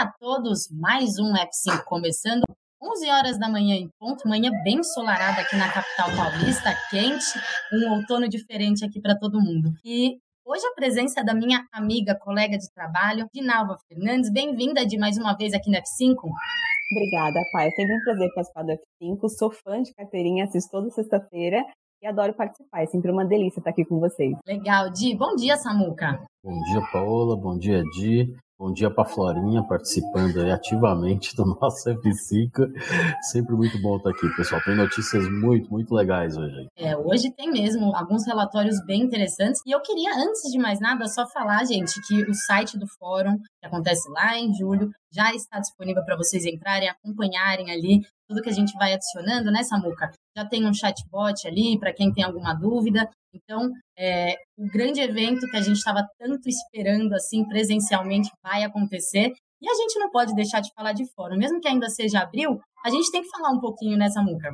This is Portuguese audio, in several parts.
dia a todos, mais um F5 começando. 11 horas da manhã em ponto, manhã bem ensolarada aqui na capital paulista, quente, um outono diferente aqui para todo mundo. E hoje a presença da minha amiga, colega de trabalho, Dinalva Fernandes. Bem-vinda de mais uma vez aqui no F5. Obrigada, pai. É sempre um prazer participar do F5. Sou fã de carteirinha, assisto toda sexta-feira e adoro participar. É sempre uma delícia estar aqui com vocês. Legal, Di. Bom dia, Samuca. Bom dia, Paola. Bom dia, Di. Bom dia para Florinha, participando ativamente do nosso F5. Sempre muito bom estar aqui, pessoal. Tem notícias muito, muito legais hoje. É, hoje tem mesmo alguns relatórios bem interessantes. E eu queria, antes de mais nada, só falar, gente, que o site do fórum, que acontece lá em julho, já está disponível para vocês entrarem, acompanharem ali tudo que a gente vai adicionando, né, Samuca? Já tem um chatbot ali para quem tem alguma dúvida. Então, é, o grande evento que a gente estava tanto esperando assim presencialmente vai acontecer. E a gente não pode deixar de falar de fórum. Mesmo que ainda seja abril, a gente tem que falar um pouquinho nessa muca.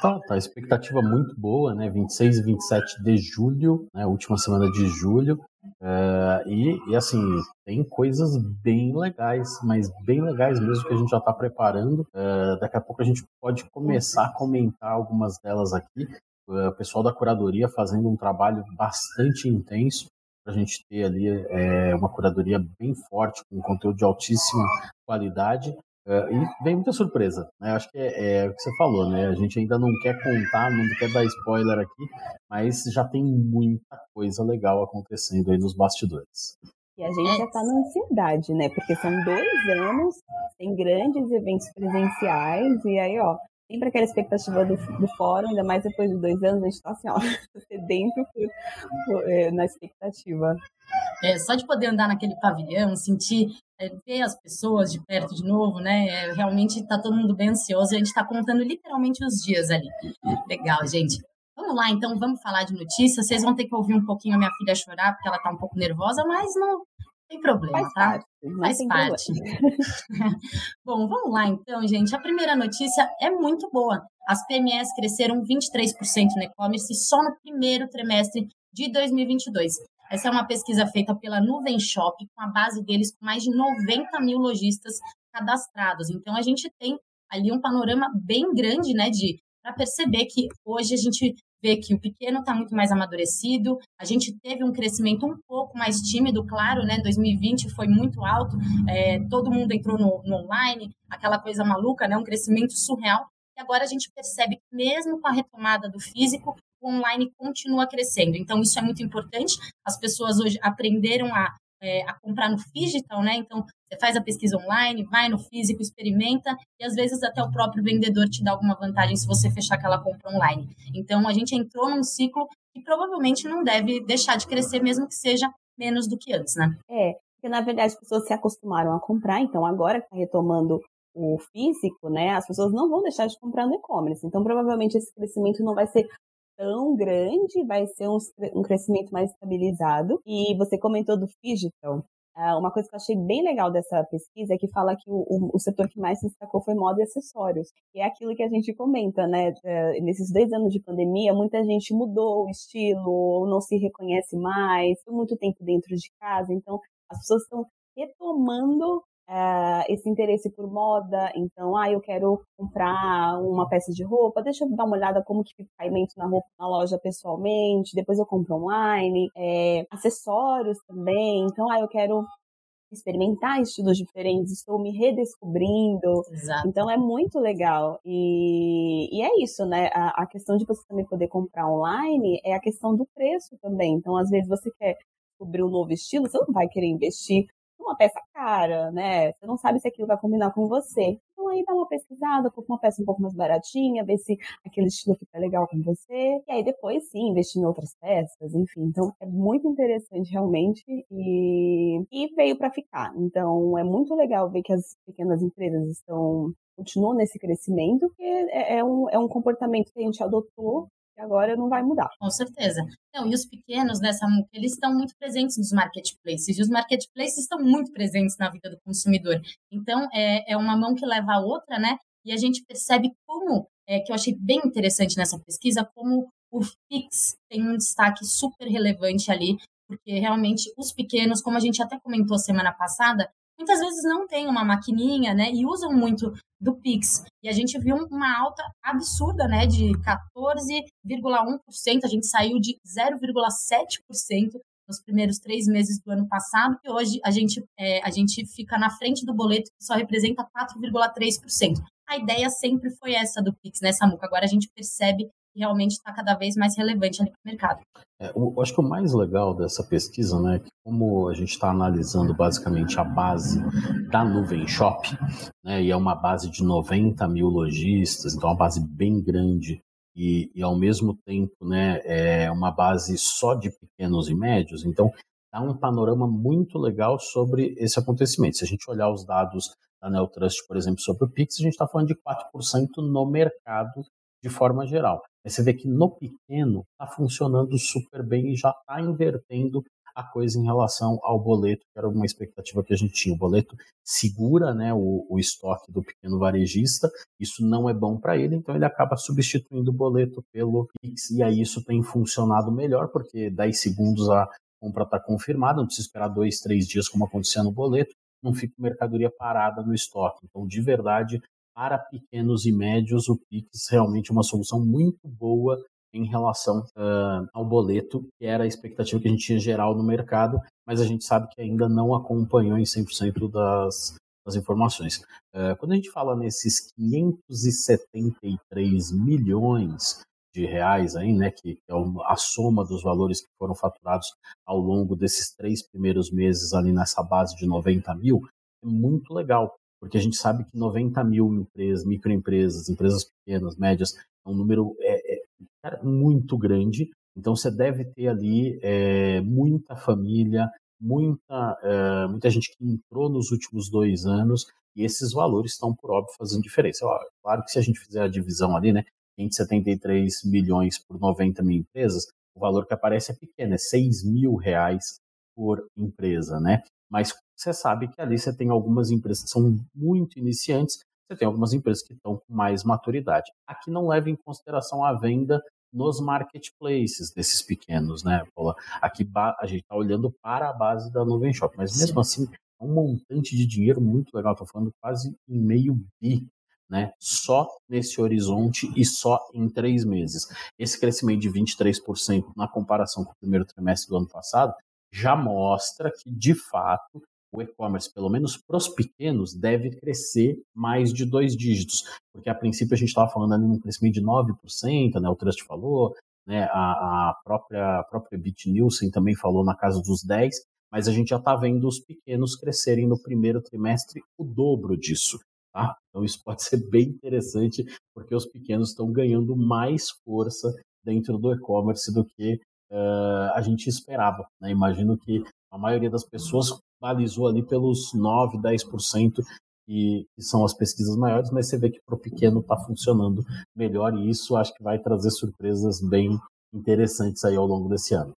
Tá, tá. Expectativa muito boa, né? 26 e 27 de julho, né? Última semana de julho. É, e, e, assim, tem coisas bem legais, mas bem legais mesmo que a gente já está preparando. É, daqui a pouco a gente pode começar a comentar algumas delas aqui o pessoal da curadoria fazendo um trabalho bastante intenso para a gente ter ali é, uma curadoria bem forte, com conteúdo de altíssima qualidade. É, e vem muita surpresa, né? Acho que é, é, o que você falou, né? A gente ainda não quer contar, não quer dar spoiler aqui, mas já tem muita coisa legal acontecendo aí nos bastidores. E a gente já está na ansiedade, né? Porque são dois anos sem grandes eventos presenciais, e aí, ó, sempre aquela expectativa do, do fórum, ainda mais depois de dois anos, a gente está assim, ó, dentro é, na expectativa. É, só de poder andar naquele pavilhão, sentir, é, ver as pessoas de perto de novo, né? É, realmente está todo mundo bem ansioso a gente está contando literalmente os dias ali. Legal, gente. Vamos lá, então, vamos falar de notícias. Vocês vão ter que ouvir um pouquinho a minha filha chorar, porque ela está um pouco nervosa, mas não, tem problema, Faz tá? Parte, Faz parte. Bom, vamos lá então, gente. A primeira notícia é muito boa. As PMEs cresceram 23% no e-commerce só no primeiro trimestre de 2022. Essa é uma pesquisa feita pela Nuvem Shop, com a base deles com mais de 90 mil lojistas cadastrados. Então, a gente tem ali um panorama bem grande, né, de para perceber que hoje a gente vê que o pequeno está muito mais amadurecido, a gente teve um crescimento um pouco mais tímido, claro, né? 2020 foi muito alto, é, todo mundo entrou no, no, online, aquela coisa maluca, né? Um crescimento surreal. E agora a gente percebe que mesmo com a retomada do físico, o online continua crescendo. Então isso é muito importante. As pessoas hoje aprenderam a é, a comprar no digital, né? Então, você faz a pesquisa online, vai no físico, experimenta e às vezes até o próprio vendedor te dá alguma vantagem se você fechar aquela compra online. Então, a gente entrou num ciclo que provavelmente não deve deixar de crescer, mesmo que seja menos do que antes, né? É, porque na verdade as pessoas se acostumaram a comprar, então agora que está retomando o físico, né, as pessoas não vão deixar de comprar no e-commerce. Então, provavelmente esse crescimento não vai ser tão grande, vai ser um, um crescimento mais estabilizado. E você comentou do digital. Uh, uma coisa que eu achei bem legal dessa pesquisa é que fala que o, o, o, setor que mais se destacou foi moda e acessórios. E é aquilo que a gente comenta, né? Uh, nesses dois anos de pandemia, muita gente mudou o estilo, ou não se reconhece mais, muito tempo dentro de casa. Então, as pessoas estão retomando uh, esse interesse por moda, então, ah, eu quero comprar uma peça de roupa, deixa eu dar uma olhada como que fica o caimento na roupa na loja pessoalmente, depois eu compro online, é, acessórios também, então, ah, eu quero experimentar estilos diferentes, estou me redescobrindo. Exato. Então é muito legal. E, e é isso, né? A, a, questão de você também poder comprar online é a questão do preço também. Então, às vezes, você quer descobrir um novo estilo, você não vai querer investir uma peça cara, né? Você não sabe se aquilo vai combinar com você. Então aí dá uma pesquisada, compra uma peça um pouco mais baratinha, vê se aquele estilo fica legal com você. E aí depois sim, investir em outras peças, enfim. Então é muito interessante realmente e, e veio para ficar. Então é muito legal ver que as pequenas empresas estão continuam nesse crescimento, porque é, é, um, é um comportamento que a gente adotou agora não vai mudar. Com certeza. Não, e os pequenos dessa eles estão muito presentes nos marketplaces, e os marketplaces estão muito presentes na vida do consumidor. Então, é, é uma mão que leva a outra, né? E a gente percebe como, é, que eu achei bem interessante nessa pesquisa, como o Fix tem um destaque super relevante ali, porque realmente os pequenos, como a gente até comentou semana passada, muitas vezes não têm uma maquininha, né, e usam muito do Pix. E a gente viu uma alta absurda, né, de 14,1%, a gente saiu de 0,7% nos primeiros três meses do ano passado, e hoje a gente, é, a gente fica na frente do boleto, que só representa 4,3%. A ideia sempre foi essa do Pix, né, Samuca? Agora a gente percebe realmente está cada vez mais relevante ali para o mercado. É, eu acho que o mais legal dessa pesquisa, né, é que como a gente está analisando basicamente a base da Nuvem Shop, né, e é uma base de 90 mil lojistas, então é uma base bem grande e, e ao mesmo tempo, né, é uma base só de pequenos e médios, então dá um panorama muito legal sobre esse acontecimento. Se a gente olhar os dados da Neotrust, por exemplo, sobre o Pix, a gente está falando de 4% no mercado de forma geral. Você vê que no pequeno está funcionando super bem e já está invertendo a coisa em relação ao boleto, que era uma expectativa que a gente tinha. O boleto segura né, o, o estoque do pequeno varejista, isso não é bom para ele, então ele acaba substituindo o boleto pelo Pix, e aí isso tem funcionado melhor, porque 10 segundos a compra está confirmada, não precisa esperar dois, três dias, como acontecia no boleto, não fica mercadoria parada no estoque. Então, de verdade, para pequenos e médios, o Pix realmente é uma solução muito boa em relação uh, ao boleto, que era a expectativa que a gente tinha geral no mercado, mas a gente sabe que ainda não acompanhou em 100% das, das informações. Uh, quando a gente fala nesses 573 milhões de reais aí, né, que é a soma dos valores que foram faturados ao longo desses três primeiros meses ali nessa base de 90 mil, é muito legal, porque a gente sabe que 90 mil empresas, microempresas, empresas pequenas, médias, é um número é, é, muito grande. Então você deve ter ali é, muita família, muita, é, muita gente que entrou nos últimos dois anos e esses valores estão, por óbvio, fazendo diferença. Claro que se a gente fizer a divisão ali, né, 573 milhões por 90 mil empresas, o valor que aparece é pequeno, é 6 mil reais por empresa, né? Mas você sabe que ali você tem algumas empresas que são muito iniciantes, você tem algumas empresas que estão com mais maturidade. Aqui não leva em consideração a venda nos marketplaces desses pequenos, né, Paula? Aqui a gente está olhando para a base da Nuvem Shop, mas mesmo Sim. assim é um montante de dinheiro muito legal. Estou falando quase em meio bi, né? Só nesse horizonte e só em três meses. Esse crescimento de 23% na comparação com o primeiro trimestre do ano passado já mostra que, de fato, o e-commerce, pelo menos para os pequenos, deve crescer mais de dois dígitos, porque a princípio a gente estava falando ali num crescimento de 9%, né, o Trust falou, né, a, a própria, própria BitNielsen também falou na casa dos 10%, mas a gente já está vendo os pequenos crescerem no primeiro trimestre o dobro disso. Tá? Então isso pode ser bem interessante, porque os pequenos estão ganhando mais força dentro do e-commerce do que uh, a gente esperava. Né? Imagino que a maioria das pessoas balizou ali pelos 9, 10% que, são as pesquisas maiores, mas você vê que para o pequeno está funcionando melhor e isso acho que vai trazer surpresas bem interessantes aí ao longo desse ano.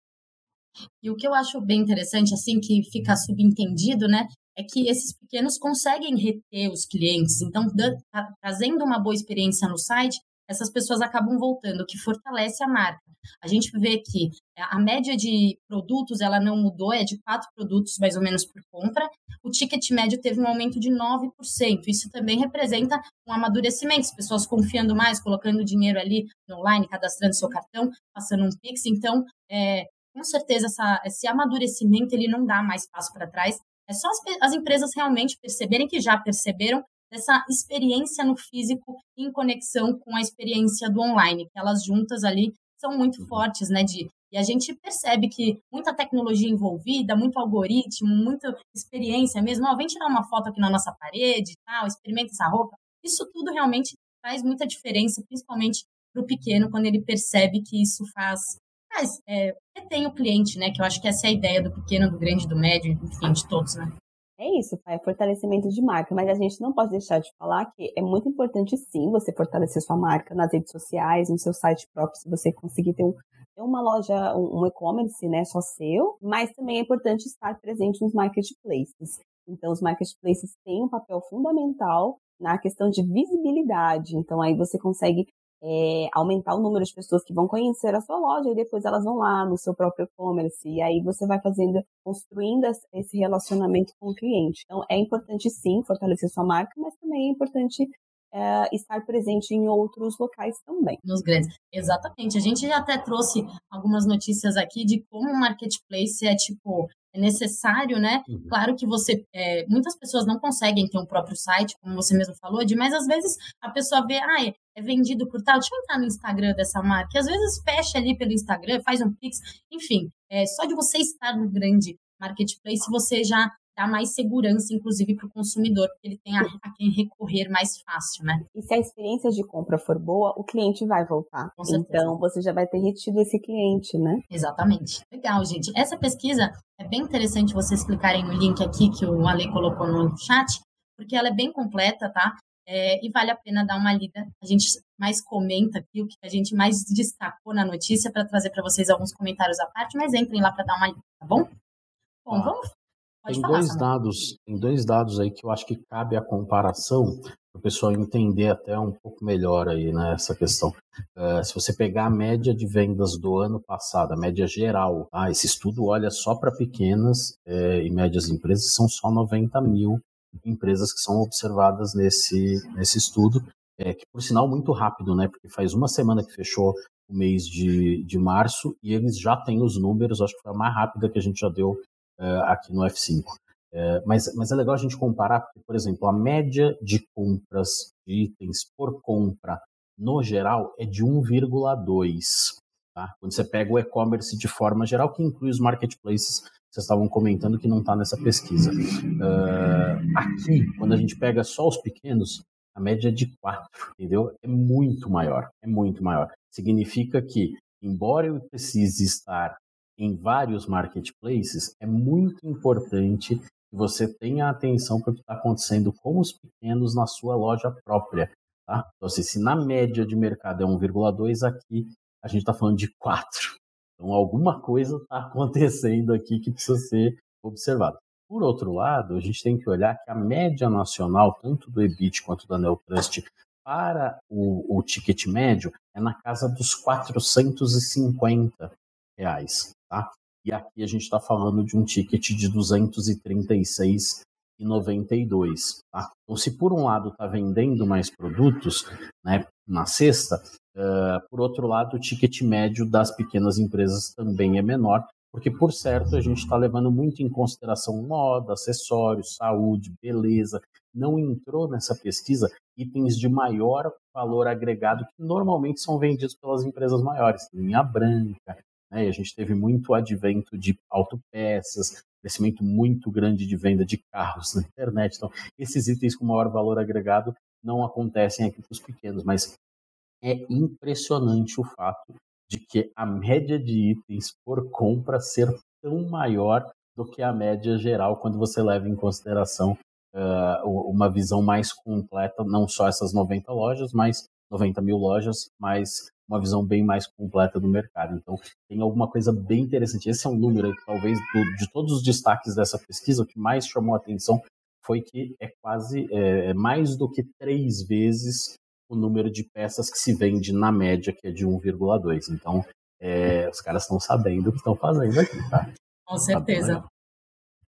E o que eu acho bem interessante, assim, que fica subentendido, né, é que esses pequenos conseguem reter os clientes. Então, trazendo uma boa experiência no site, essas pessoas acabam voltando, o que fortalece a marca. A gente vê que a média de produtos ela não mudou, é de quatro produtos mais ou menos por compra. O ticket médio teve um aumento de 9%. Isso também representa um amadurecimento, as pessoas confiando mais, colocando dinheiro ali online, cadastrando seu cartão, passando um Pix. Então, é, com certeza, essa, esse amadurecimento ele não dá mais passo para trás. É só as, as empresas realmente perceberem que já perceberam dessa experiência no físico em conexão com a experiência do online, que elas juntas ali são muito uhum. fortes, né? De, e a gente percebe que muita tecnologia envolvida, muito algoritmo, muita experiência mesmo. Ó, vem tirar uma foto aqui na nossa parede, tal, experimenta essa roupa. Isso tudo realmente faz muita diferença, principalmente para o pequeno, quando ele percebe que isso faz. Mas é, retém o cliente, né? Que eu acho que essa é a ideia do pequeno, do grande, do médio, enfim, de todos, né? É isso, é fortalecimento de marca, mas a gente não pode deixar de falar que é muito importante sim você fortalecer sua marca nas redes sociais, no seu site próprio, se você conseguir ter, um, uma loja, um e-commerce, né, só seu, mas também é importante estar presente nos marketplaces. Então, os marketplaces têm um papel fundamental na questão de visibilidade. Então, aí você consegue é, aumentar o número de pessoas que vão conhecer a sua loja e depois elas vão lá no seu próprio e-commerce e aí você vai fazendo, construindo esse relacionamento com o cliente. Então é importante sim fortalecer sua marca, mas também é importante é, estar presente em outros locais também. Nos grandes. Exatamente. A gente já até trouxe algumas notícias aqui de como o marketplace é tipo é necessário, né? Uhum. Claro que você, é, muitas pessoas não conseguem ter um próprio site, como você mesmo falou, de, mas às vezes a pessoa vê, ah, é, é vendido por tal, deixa eu entrar no Instagram dessa marca, e às vezes fecha ali pelo Instagram, faz um pix, enfim, é, só de você estar no grande marketplace, você já dá mais segurança, inclusive, para o consumidor, porque ele tem a, a, quem recorrer mais fácil, né? E se a experiência de compra for boa, o cliente vai voltar. Então, você já vai ter retido esse cliente, né? Exatamente. Legal, gente. Essa pesquisa é bem interessante vocês clicarem no link aqui que o Ale colocou no chat, porque ela é bem completa, tá? É, e vale a pena dar uma lida. A gente mais comenta aqui o que a gente mais destacou na notícia para trazer para vocês alguns comentários à parte, mas entrem lá para dar uma lida, tá bom? Bom, ah. vamos Pode tem falar, dois dados, tem dois dados aí que eu acho que cabe a comparação para o pessoal entender até um pouco melhor aí né, essa questão. Uh, se você pegar a média de vendas do ano passado, a média geral, tá? esse estudo olha só para pequenas é, e médias empresas, são só 90 mil empresas que são observadas nesse, nesse estudo, é, que por sinal muito rápido, né? Porque faz uma semana que fechou o mês de, de março e eles já têm os números, acho que foi a mais rápida que a gente já deu aqui no F5. Uh, eh, mas, mas é legal a gente comparar, porque, por exemplo, a média de compras de itens por compra, no geral, é de 1,2. Tá? Quando você pega o e-commerce de forma geral, que inclui os marketplaces, vocês estavam comentando que não está nessa pesquisa. Uh, aqui, quando a gente pega só os pequenos, a média é de 4, entendeu? É muito maior, é muito maior. Significa que, embora eu precise estar em vários marketplaces, é muito importante que você tenha atenção para o que está acontecendo com os pequenos na sua loja própria. Tá? Então, assim, se na média de mercado é 1,2, aqui a gente está falando de 4. Então, alguma coisa está acontecendo aqui que precisa ser observado. Por outro lado, a gente tem que olhar que a média nacional, tanto do EBIT quanto da Neotrust, para o, o ticket médio, é na casa dos 450 reais. Tá? E aqui a gente está falando de um ticket de 236,92. Tá? Então, se por um lado está vendendo mais produtos né, na cesta, uh, por outro lado, o ticket médio das pequenas empresas também é menor, porque, por certo, a gente está levando muito em consideração moda, acessórios, saúde, beleza. Não entrou nessa pesquisa itens de maior valor agregado que normalmente são vendidos pelas empresas maiores. Linha branca, né? E a gente teve muito advento de autopeças, crescimento muito grande de venda de carros na internet. Então, esses itens com maior valor agregado não acontecem aqui para os pequenos, mas é impressionante o fato de que a média de itens por compra ser tão maior do que a média geral quando você leva em consideração uh, uma visão mais completa, não só essas 90 lojas, mas 90 mil lojas, mas uma visão bem mais completa do mercado. Então, tem alguma coisa bem interessante. Esse é um número, talvez, do, de todos os destaques dessa pesquisa, o que mais chamou a atenção foi que é quase é, é, mais do que três vezes o número de peças que se vende na média, que é de 1,2. Então, é, os caras estão sabendo o que estão fazendo aqui, tá? Com certeza.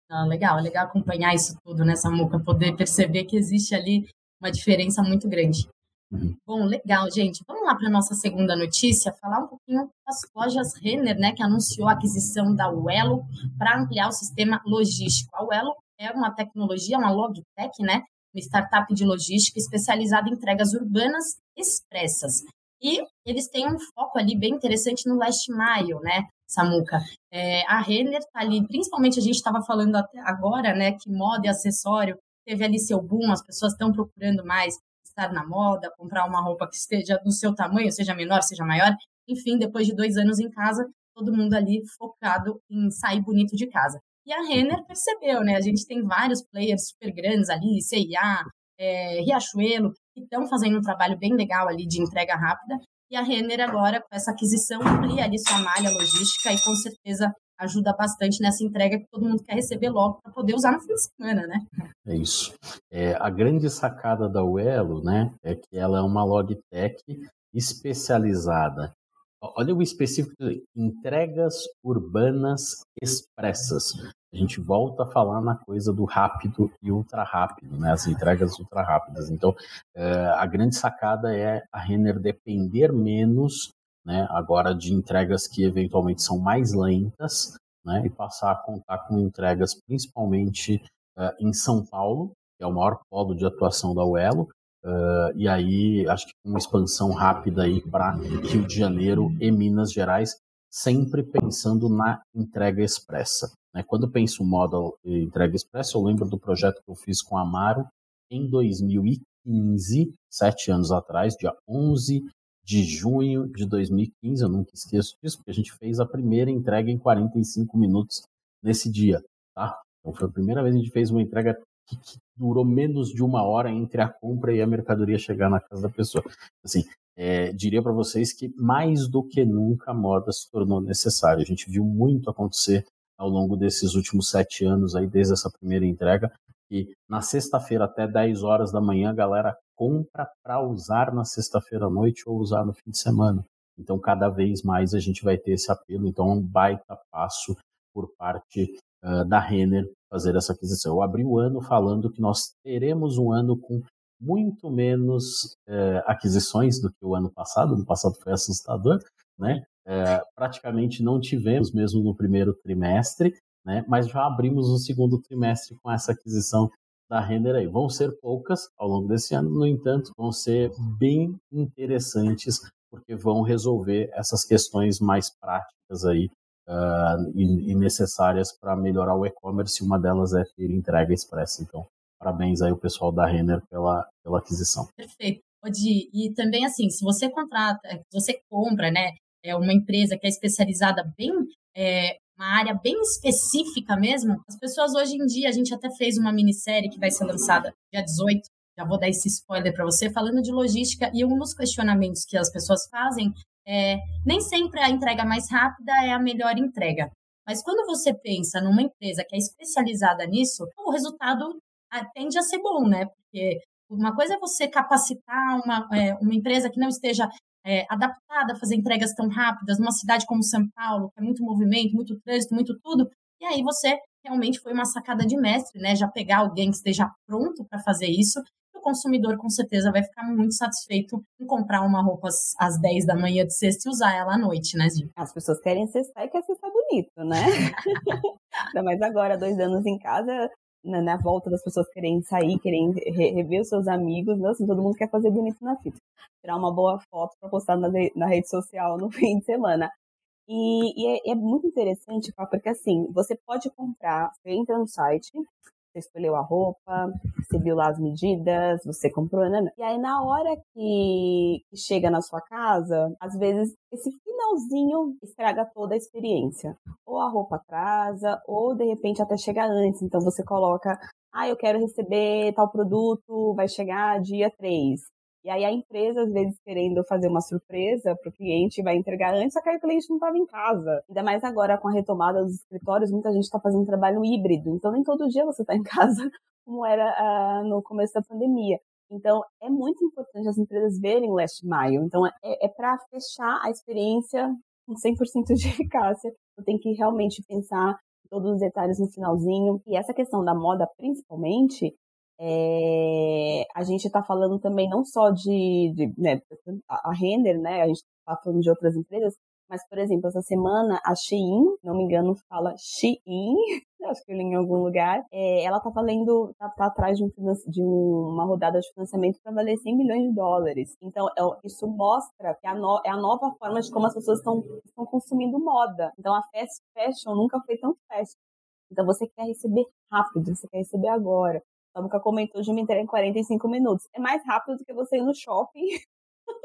Tá ah, legal, legal acompanhar isso tudo nessa né, muca, poder perceber que existe ali uma diferença muito grande. Uhum. Bom, legal, gente. Vamos lá para nossa segunda notícia, falar um pouquinho das lojas Renner, né, que anunciou a aquisição da Uelo para ampliar o sistema logístico. A Uelo é uma tecnologia, uma logtech, né, uma startup de logística especializada em entregas urbanas expressas. E eles têm um foco ali bem interessante no last mile, né, Samuca? É, a Renner está ali, principalmente a gente estava falando até agora, né, que moda e acessório teve ali seu boom, as pessoas estão procurando mais estar na moda, comprar uma roupa que esteja do seu tamanho, seja menor, seja maior. Enfim, depois de dois anos em casa, todo mundo ali focado em sair bonito de casa. E a Renner percebeu, né? A gente tem vários players super grandes ali, CIA, é, Riachuelo, que estão fazendo um trabalho bem legal ali de entrega rápida. E a Renner agora, com essa aquisição, amplia ali sua malha logística e com certeza ajuda bastante nessa entrega que todo mundo quer receber logo para poder usar no fim de semana, né? É isso. É, a grande sacada da Uelo, né, é que ela é uma logtech especializada. Olha o específico, entregas urbanas expressas. A gente volta a falar na coisa do rápido e ultra rápido, né? As entregas ultra rápidas. Então, é, a grande sacada é a Renner depender menos, né? Agora de entregas que eventualmente são mais lentas, né? E passar a contar com entregas principalmente é, em São Paulo, que é o maior polo de atuação da Uelo, Uh, e aí, acho que uma expansão rápida aí para Rio de Janeiro e Minas Gerais, sempre pensando na entrega expressa. Né? Quando penso model entrega expressa, eu lembro do projeto que eu fiz com a Amaro em 2015, sete anos atrás, dia 11 de junho de 2015, eu nunca esqueço disso, porque a gente fez a primeira entrega em 45 minutos nesse dia, tá? Então foi a primeira vez que a gente fez uma entrega que, que, durou menos de uma hora entre a compra e a mercadoria chegar na casa da pessoa. Assim, é, diria para vocês que mais do que nunca a moda se tornou necessária. A gente viu muito acontecer ao longo desses últimos sete anos, aí, desde essa primeira entrega, que na sexta-feira até 10 horas da manhã a galera compra para usar na sexta-feira à noite ou usar no fim de semana. Então, cada vez mais a gente vai ter esse apelo. Então, é um baita passo por parte uh, da Renner fazer essa aquisição. Eu abri o ano falando que nós teremos um ano com muito menos uh, aquisições do que o ano passado. No passado foi assustador, né? Uh, praticamente não tivemos mesmo no primeiro trimestre, né? Mas já abrimos o segundo trimestre com essa aquisição da Renner aí. Vão ser poucas ao longo desse ano, no entanto, vão ser bem interessantes porque vão resolver essas questões mais práticas aí uh, e, e, necessárias para melhorar o e-commerce. Uma delas é ter entrega expressa. Então, parabéns aí o pessoal da Renner pela, pela aquisição. Perfeito. Odi, e também assim, se você contrata, se você compra, né, é uma empresa que é especializada bem, é, uma área bem específica mesmo, as pessoas hoje em dia, a gente até fez uma minissérie que vai ser lançada dia 18, já vou dar esse spoiler para você, falando de logística, e um dos questionamentos que as pessoas fazem é, nem sempre a entrega mais rápida é a melhor entrega. Mas quando você pensa numa empresa que é especializada nisso, o resultado ah, tende a ser bom, né? Porque uma coisa é você capacitar uma, é, uma empresa que não esteja é, adaptada a fazer entregas tão rápidas numa cidade como São Paulo, que é muito movimento, muito trânsito, muito tudo. E aí você realmente foi uma sacada de mestre, né? Já pegar alguém que esteja pronto para fazer isso consumidor com certeza vai ficar muito satisfeito em comprar uma roupa às, às 10 da manhã de sexta e usar ela à noite, né, Gi? As pessoas querem cestar e quer cestar bonito, né? Ainda mais agora, dois anos em casa, na, na, volta das pessoas querem sair, querem re, rever os seus amigos, né? assim, todo mundo quer fazer bonito na fita. Tirar uma boa foto para postar na, na rede social no fim de semana. E, e é, é, muito interessante, porque assim, você pode comprar, você entra no site, você escolheu a roupa, você viu lá as medidas, você comprou, né? E aí, na hora que chega na sua casa, às vezes esse finalzinho estraga toda a experiência. Ou a roupa atrasa, ou de repente até chega antes. Então você coloca, ah, eu quero receber tal produto, vai chegar dia 3. E aí a empresa, às vezes, querendo fazer uma surpresa para o cliente, vai entregar antes, só que aí o cliente não estava em casa. Ainda mais agora com a retomada dos escritórios, muita gente está fazendo trabalho híbrido. Então nem todo dia você está em casa, como era uh, no começo da pandemia. Então é muito importante as empresas verem o last mile. Então é, é para fechar a experiência com 100% de eficácia. Você tem que realmente pensar todos os detalhes no finalzinho. E essa questão da moda, principalmente, é, a gente está falando também não só de, de né, a Render, né? A gente está falando de outras empresas, mas, por exemplo, essa semana a Shein, não me engano, fala Shein, acho que eu li em algum lugar, é, ela está valendo, tá, tá, atrás de, um, de uma rodada de financiamento para valer 100 milhões de dólares. Então, é, isso mostra que a no, é a nova forma de como as pessoas estão consumindo moda. Então, a fast fashion nunca foi tão fast. Então, você quer receber rápido, você quer receber agora. A Samuca comentou de me entrega em 45 minutos. É mais rápido do que você ir no shopping.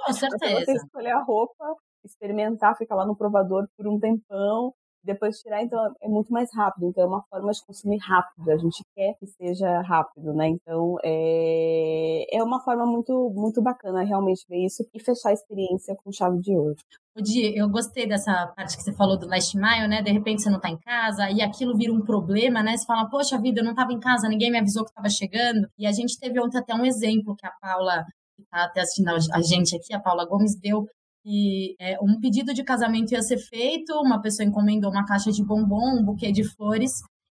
Com certeza. você escolher a roupa, experimentar, ficar lá no provador por um tempão, depois tirar, então é muito mais rápido. Então é uma forma de consumir rápido. A gente quer que seja rápido, né? Então é, é uma forma muito, muito bacana realmente ver isso e fechar a experiência com chave de ouro. Di, eu gostei dessa parte que você falou do last mile, né? De repente você não tá em casa e aquilo vira um problema, né? Você fala, poxa vida, eu não tava em casa, ninguém me avisou que tava chegando. E a gente teve ontem até um exemplo que a Paula está até assistindo a gente aqui, a Paula Gomes, deu que é, um pedido de casamento ia ser feito, uma pessoa encomendou uma caixa de bombom, um buquê de flores,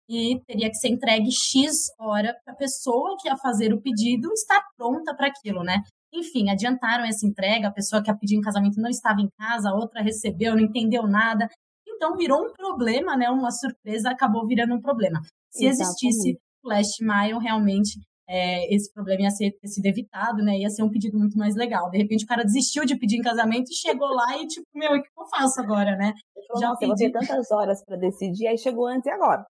e teria que ser entregue X hora para a pessoa que ia fazer o pedido estar pronta para aquilo, né? Enfim, adiantaram essa entrega, a pessoa que ia pedir em casamento não estava em casa, a outra recebeu, não entendeu nada. Então virou um problema, né? Uma surpresa acabou virando um problema. Se Exatamente. existisse Last Mile, realmente é, esse problema ia ser, ter sido evitado, né? Ia ser um pedido muito mais legal. De repente o cara desistiu de pedir em casamento e chegou lá e tipo, meu, o que eu faço agora, né? Já Nossa, pedi... eu ter tantas horas para decidir, aí chegou antes e agora.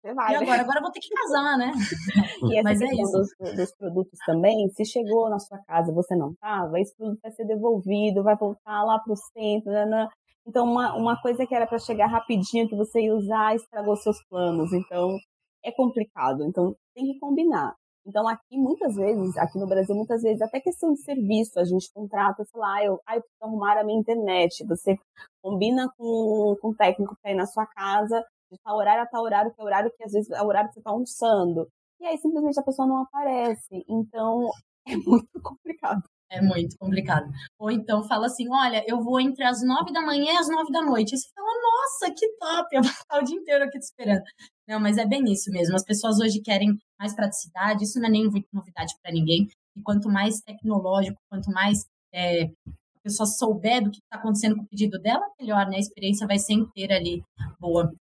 Você vai. E agora, agora eu vou ter que casar, né? E essa Mas é isso. Dos, dos, produtos também, se chegou na sua casa e você não estava, esse produto vai ser devolvido, vai voltar lá para o centro. Né, né? Então, uma, uma coisa que era para chegar rapidinho, que você ia usar, estragou seus planos. Então, é complicado. Então, tem que combinar. Então, aqui, muitas vezes, aqui no Brasil, muitas vezes, até questão de serviço, a gente contrata, sei lá, eu, ah, eu preciso arrumar a minha internet. Você combina com, com o técnico para ir na sua casa, de tal horário a tal horário, que é horário que às vezes é o horário que você está almoçando. E aí simplesmente a pessoa não aparece. Então é muito complicado. É muito complicado. Ou então fala assim: olha, eu vou entre as nove da manhã e as nove da noite. E você fala, nossa, que top, eu vou ficar o dia inteiro aqui te esperando. Não, mas é bem isso mesmo. As pessoas hoje querem mais praticidade, isso não é nem novidade para ninguém. E quanto mais tecnológico, quanto mais é, a pessoa souber do que está acontecendo com o pedido dela, melhor, né? A experiência vai ser inteira ali boa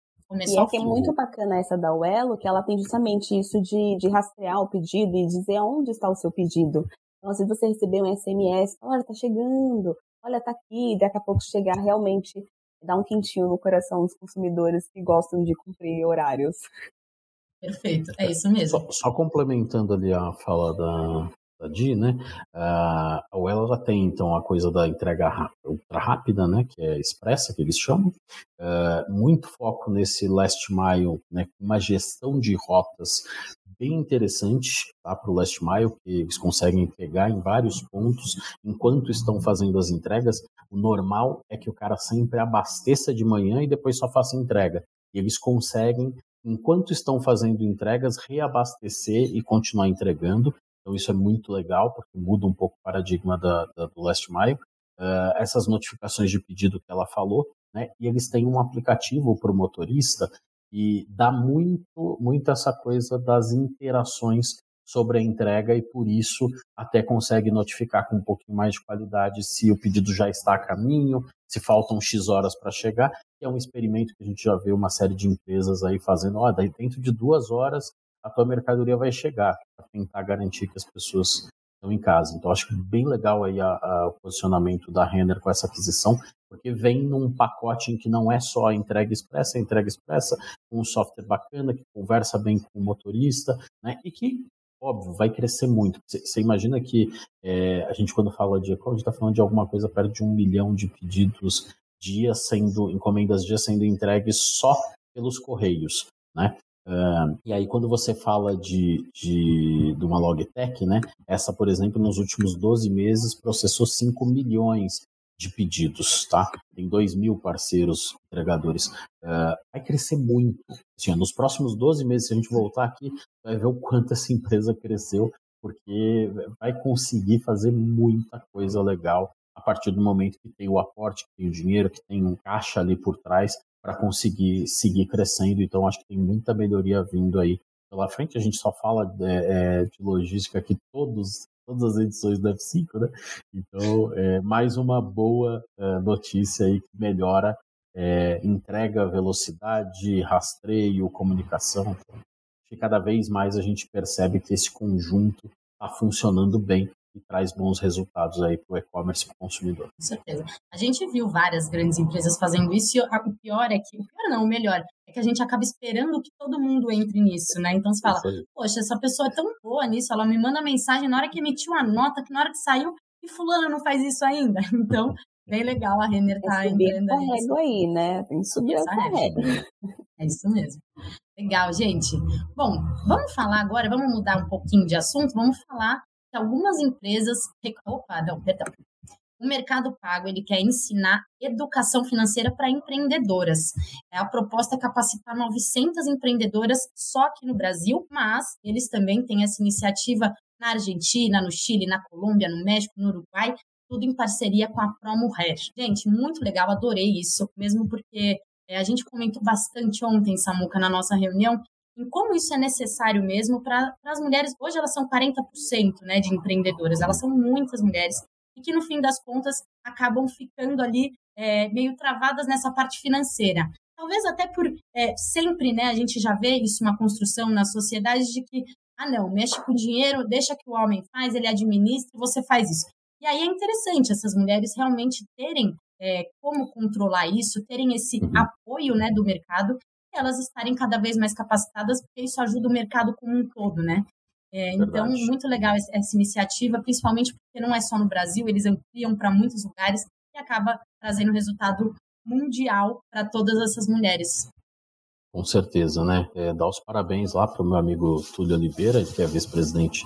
e é que é muito bacana essa da Uelo, que ela tem justamente isso de, de rastrear o pedido e dizer onde está o seu pedido. Então, se você receber um SMS, olha, tá chegando, olha, tá aqui, daqui a pouco chegar realmente dá um quentinho no coração dos consumidores que gostam de cumprir horários. Perfeito, é isso mesmo. Só, só complementando ali a fala da, da Di, né? A Well ela tem então a coisa da entrega ultra rápida, né? Que é expressa que eles chamam. Uh, muito foco nesse last mile, né? Uma gestão de rotas bem interessante tá, para o last mile, que eles conseguem pegar em vários pontos enquanto estão fazendo as entregas. O normal é que o cara sempre abasteça de manhã e depois só faça entrega. E eles conseguem enquanto estão fazendo entregas, reabastecer e continuar entregando. Então isso é muito legal, porque muda um pouco o paradigma da, da do Last Mile. Uh, essas notificações de pedido que ela falou, né? E eles têm um aplicativo para o motorista e dá muito, muito essa coisa das interações sobre a entrega e por isso até consegue notificar com um pouquinho mais de qualidade se o pedido já está a caminho, se faltam X horas para chegar, que é um experimento que a gente já vê uma série de empresas aí fazendo, ó, daí dentro de duas horas a tua mercadoria vai chegar, para tentar garantir que as pessoas estão em casa. Então, acho bem legal aí a, a, o posicionamento da Renner com essa aquisição, porque vem num pacote em que não é só a entrega expressa, a entrega expressa com um software bacana, que conversa bem com o motorista, né? E que, óbvio, vai crescer muito. Você imagina que é, a gente, quando fala de e-commerce, está falando de alguma coisa perto de um milhão de pedidos dia sendo, encomendas dia sendo entregues só pelos correios, né? Uh, e aí, quando você fala de, de, de uma logtech, né? Essa, por exemplo, nos últimos 12 meses processou 5 milhões de pedidos, tá? Tem 2 mil parceiros entregadores. Uh, vai crescer muito. Assim, nos próximos 12 meses, se a gente voltar aqui, vai ver o quanto essa empresa cresceu, porque vai conseguir fazer muita coisa legal a partir do momento que tem o aporte, que tem o dinheiro, que tem um caixa ali por trás para conseguir seguir crescendo. Então, acho que tem muita melhoria vindo aí pela frente. A gente só fala de, é, de logística aqui todos, todas as edições do F5, né? Então, é mais uma boa é, notícia aí que melhora é, entrega, velocidade, rastreio, comunicação. Então, cada vez mais a gente percebe que esse conjunto está funcionando bem e traz bons resultados aí para o e-commerce para o consumidor. Com certeza. A gente viu várias grandes empresas fazendo isso e o pior é que, o pior não, o melhor, é que a gente acaba esperando que todo mundo entre nisso, né? Então você fala, poxa, essa pessoa é tão boa nisso, ela me manda mensagem na hora que emitiu a nota, que na hora que saiu, e fulano não faz isso ainda. Então, bem legal a Renner tá entrando nisso. aí, né? Tem que subir essa régua. É isso mesmo. Legal, gente. Bom, vamos falar agora, vamos mudar um pouquinho de assunto, vamos falar algumas empresas. Opa, não, perdão. O Mercado Pago ele quer ensinar educação financeira para empreendedoras. É, a proposta é capacitar 900 empreendedoras só aqui no Brasil, mas eles também têm essa iniciativa na Argentina, no Chile, na Colômbia, no México, no Uruguai, tudo em parceria com a Promo Hair. Gente, muito legal, adorei isso, mesmo porque é, a gente comentou bastante ontem, Samuca, na nossa reunião, em como isso é necessário mesmo para as mulheres. Hoje elas são 40% né, de empreendedoras, elas são muitas mulheres, e que no fim das contas acabam ficando ali é, meio travadas nessa parte financeira. Talvez até por é, sempre, né, a gente já vê isso, uma construção na sociedade de que, ah, não, mexe com dinheiro, deixa que o homem faz, ele administra, você faz isso. E aí é interessante essas mulheres realmente terem é, como controlar isso, terem esse apoio né, do mercado elas estarem cada vez mais capacitadas, porque isso ajuda o mercado como um todo, né? É, então, muito legal essa iniciativa, principalmente porque não é só no Brasil, eles ampliam para muitos lugares e acaba trazendo resultado mundial para todas essas mulheres. Com certeza, né? É, dar os parabéns lá para o meu amigo Túlio Oliveira, que é vice-presidente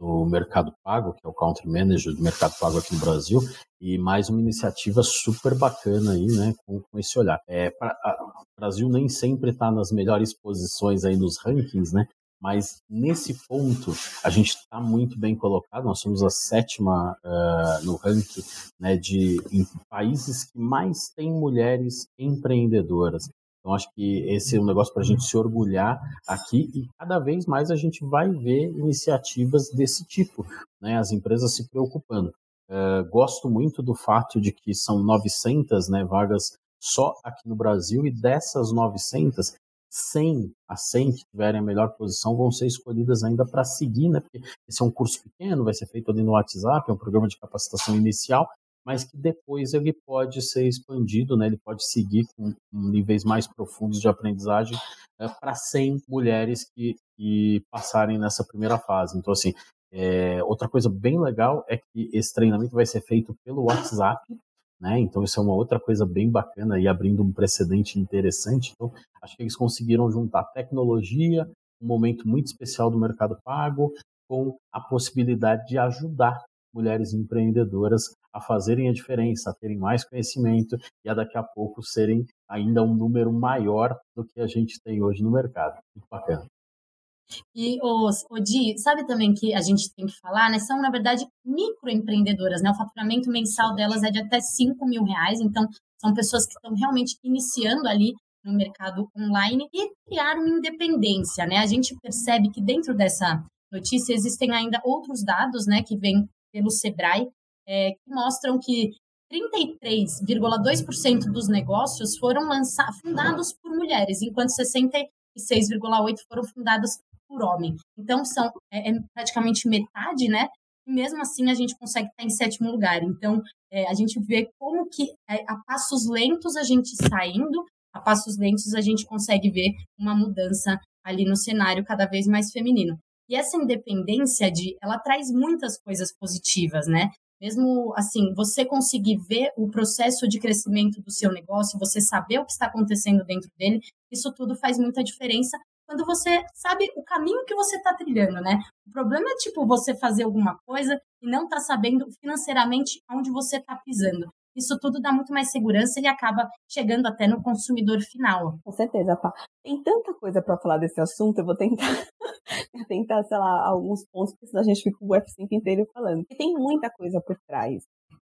do Mercado Pago, que é o Country Manager do Mercado Pago aqui no Brasil, e mais uma iniciativa super bacana aí, né? Com, com esse olhar. É, pra, a, o Brasil nem sempre está nas melhores posições aí nos rankings, né? Mas nesse ponto a gente está muito bem colocado. Nós somos a sétima uh, no ranking né, de países que mais têm mulheres empreendedoras. Então, acho que esse é um negócio para a gente se orgulhar aqui e cada vez mais a gente vai ver iniciativas desse tipo, né? As empresas se preocupando. Uh, gosto muito do fato de que são 900 né, vagas só aqui no Brasil e dessas 900, 100 a 100 que tiverem a melhor posição vão ser escolhidas ainda para seguir, né? Porque esse é um curso pequeno, vai ser feito ali no WhatsApp, é um programa de capacitação inicial mas que depois ele pode ser expandido, né? ele pode seguir com, com níveis mais profundos de aprendizagem é, para 100 mulheres que, que, passarem nessa primeira fase. Então, assim, é, outra coisa bem legal é que esse treinamento vai ser feito pelo WhatsApp, né? Então, isso é uma outra coisa bem bacana e abrindo um precedente interessante. Então, acho que eles conseguiram juntar tecnologia, um momento muito especial do mercado pago, com a possibilidade de ajudar mulheres empreendedoras a fazerem a diferença, a terem mais conhecimento e a daqui a pouco serem ainda um número maior do que a gente tem hoje no mercado. Muito bacana. E, os, o Di, sabe também que a gente tem que falar, né? São, na verdade, microempreendedoras, né? O faturamento mensal delas é de até 5 mil reais, então são pessoas que estão realmente iniciando ali no mercado online e criaram independência, né? A gente percebe que dentro dessa notícia existem ainda outros dados, né, que vêm pelo Sebrae, é, que mostram que 33,2% dos negócios foram lançados, fundados por mulheres, enquanto 66,8% foram fundados por homem. Então, são é, é, praticamente metade, né? E mesmo assim, a gente consegue estar em sétimo lugar. Então, é, a gente vê como que é, a passos lentos a gente saindo, a passos lentos a gente consegue ver uma mudança ali no cenário cada vez mais feminino. E essa independência de, ela traz muitas coisas positivas, né? Mesmo assim, você conseguir ver o processo de crescimento do seu negócio, você saber o que está acontecendo dentro dele, isso tudo faz muita diferença quando você sabe o caminho que você está trilhando, né? O problema é, tipo, você fazer alguma coisa e não tá sabendo financeiramente onde você está pisando. Isso tudo dá muito mais segurança e acaba chegando até no consumidor final. Com certeza, Pá. Tem tanta coisa para falar desse assunto, eu vou tentar, tentar, sei lá, alguns pontos, porque senão a gente fica o F5 inteiro falando. E tem muita coisa por trás.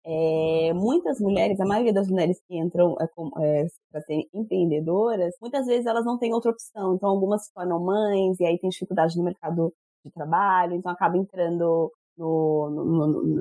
É, muitas mulheres, a maioria das mulheres que entram é, é, para ser empreendedoras, muitas vezes elas não têm outra opção. Então, algumas se tornam mães e aí tem dificuldade no mercado de trabalho, então acaba entrando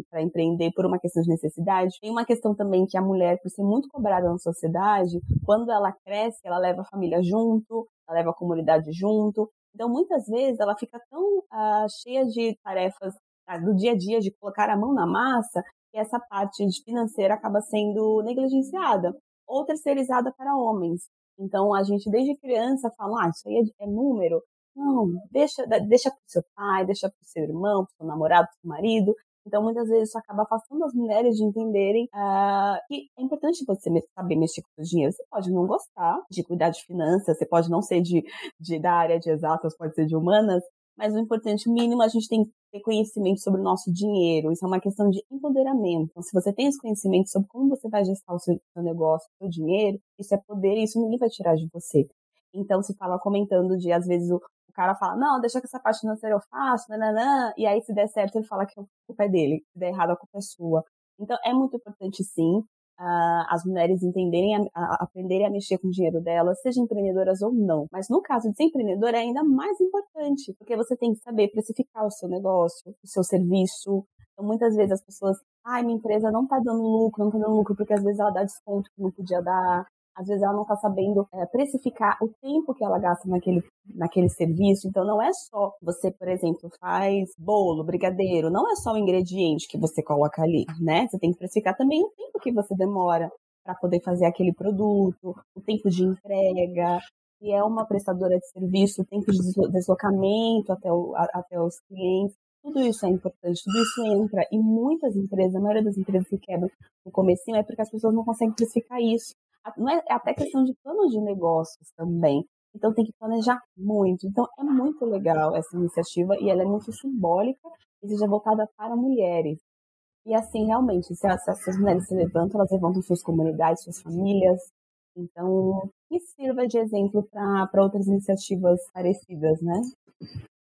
para empreender por uma questão de necessidade. Tem uma questão também que a mulher, por ser muito cobrada na sociedade, quando ela cresce, ela leva a família junto, ela leva a comunidade junto. Então, muitas vezes, ela fica tão uh, cheia de tarefas uh, do dia a dia, de colocar a mão na massa, que essa parte financeira acaba sendo negligenciada ou terceirizada para homens. Então, a gente, desde criança, fala, ah, isso aí é, é número, não, deixa, deixa pro seu pai, deixa pro seu irmão, pro seu namorado, pro seu marido. Então, muitas vezes, isso acaba afastando as mulheres de entenderem uh, que é importante você saber mexer com o dinheiro. Você pode não gostar de cuidar de finanças, você pode não ser de, de da área de exatas, pode ser de humanas, mas o importante, o mínimo, a gente tem que ter conhecimento sobre o nosso dinheiro. Isso é uma questão de empoderamento. Então, se você tem esse conhecimento sobre como você vai gestar o seu, seu negócio, o seu dinheiro, isso é poder e isso ninguém vai tirar de você. Então, se estava comentando de, às vezes, o, cara fala, não, deixa que essa parte financeira eu faço, nananã, e aí se der certo ele fala que a culpa é dele, se der errado a culpa é sua. Então é muito importante sim uh, as mulheres entenderem, a, a, aprenderem a mexer com o dinheiro delas, sejam empreendedoras ou não. Mas no caso de ser empreendedora é ainda mais importante, porque você tem que saber precificar o seu negócio, o seu serviço. Então muitas vezes as pessoas, ai, minha empresa não tá dando lucro, não tá dando lucro, porque às vezes ela dá desconto que não podia dar, às vezes ela não está sabendo é, precificar o tempo que ela gasta naquele, naquele serviço. Então, não é só você, por exemplo, faz bolo, brigadeiro, não é só o ingrediente que você coloca ali, né? Você tem que precificar também o tempo que você demora para poder fazer aquele produto, o tempo de entrega, se é uma prestadora de serviço, o tempo de deslocamento até, o, até os clientes. Tudo isso é importante, tudo isso entra. E muitas empresas, a maioria das empresas que quebram no começo é porque as pessoas não conseguem precificar isso. Não é, é até questão de plano de negócios também. Então tem que planejar muito. Então é muito legal essa iniciativa e ela é muito simbólica e seja voltada para mulheres. E assim, realmente, se, essas mulheres se levantam, elas levantam suas comunidades, suas famílias. Então, que sirva de exemplo para outras iniciativas parecidas, né?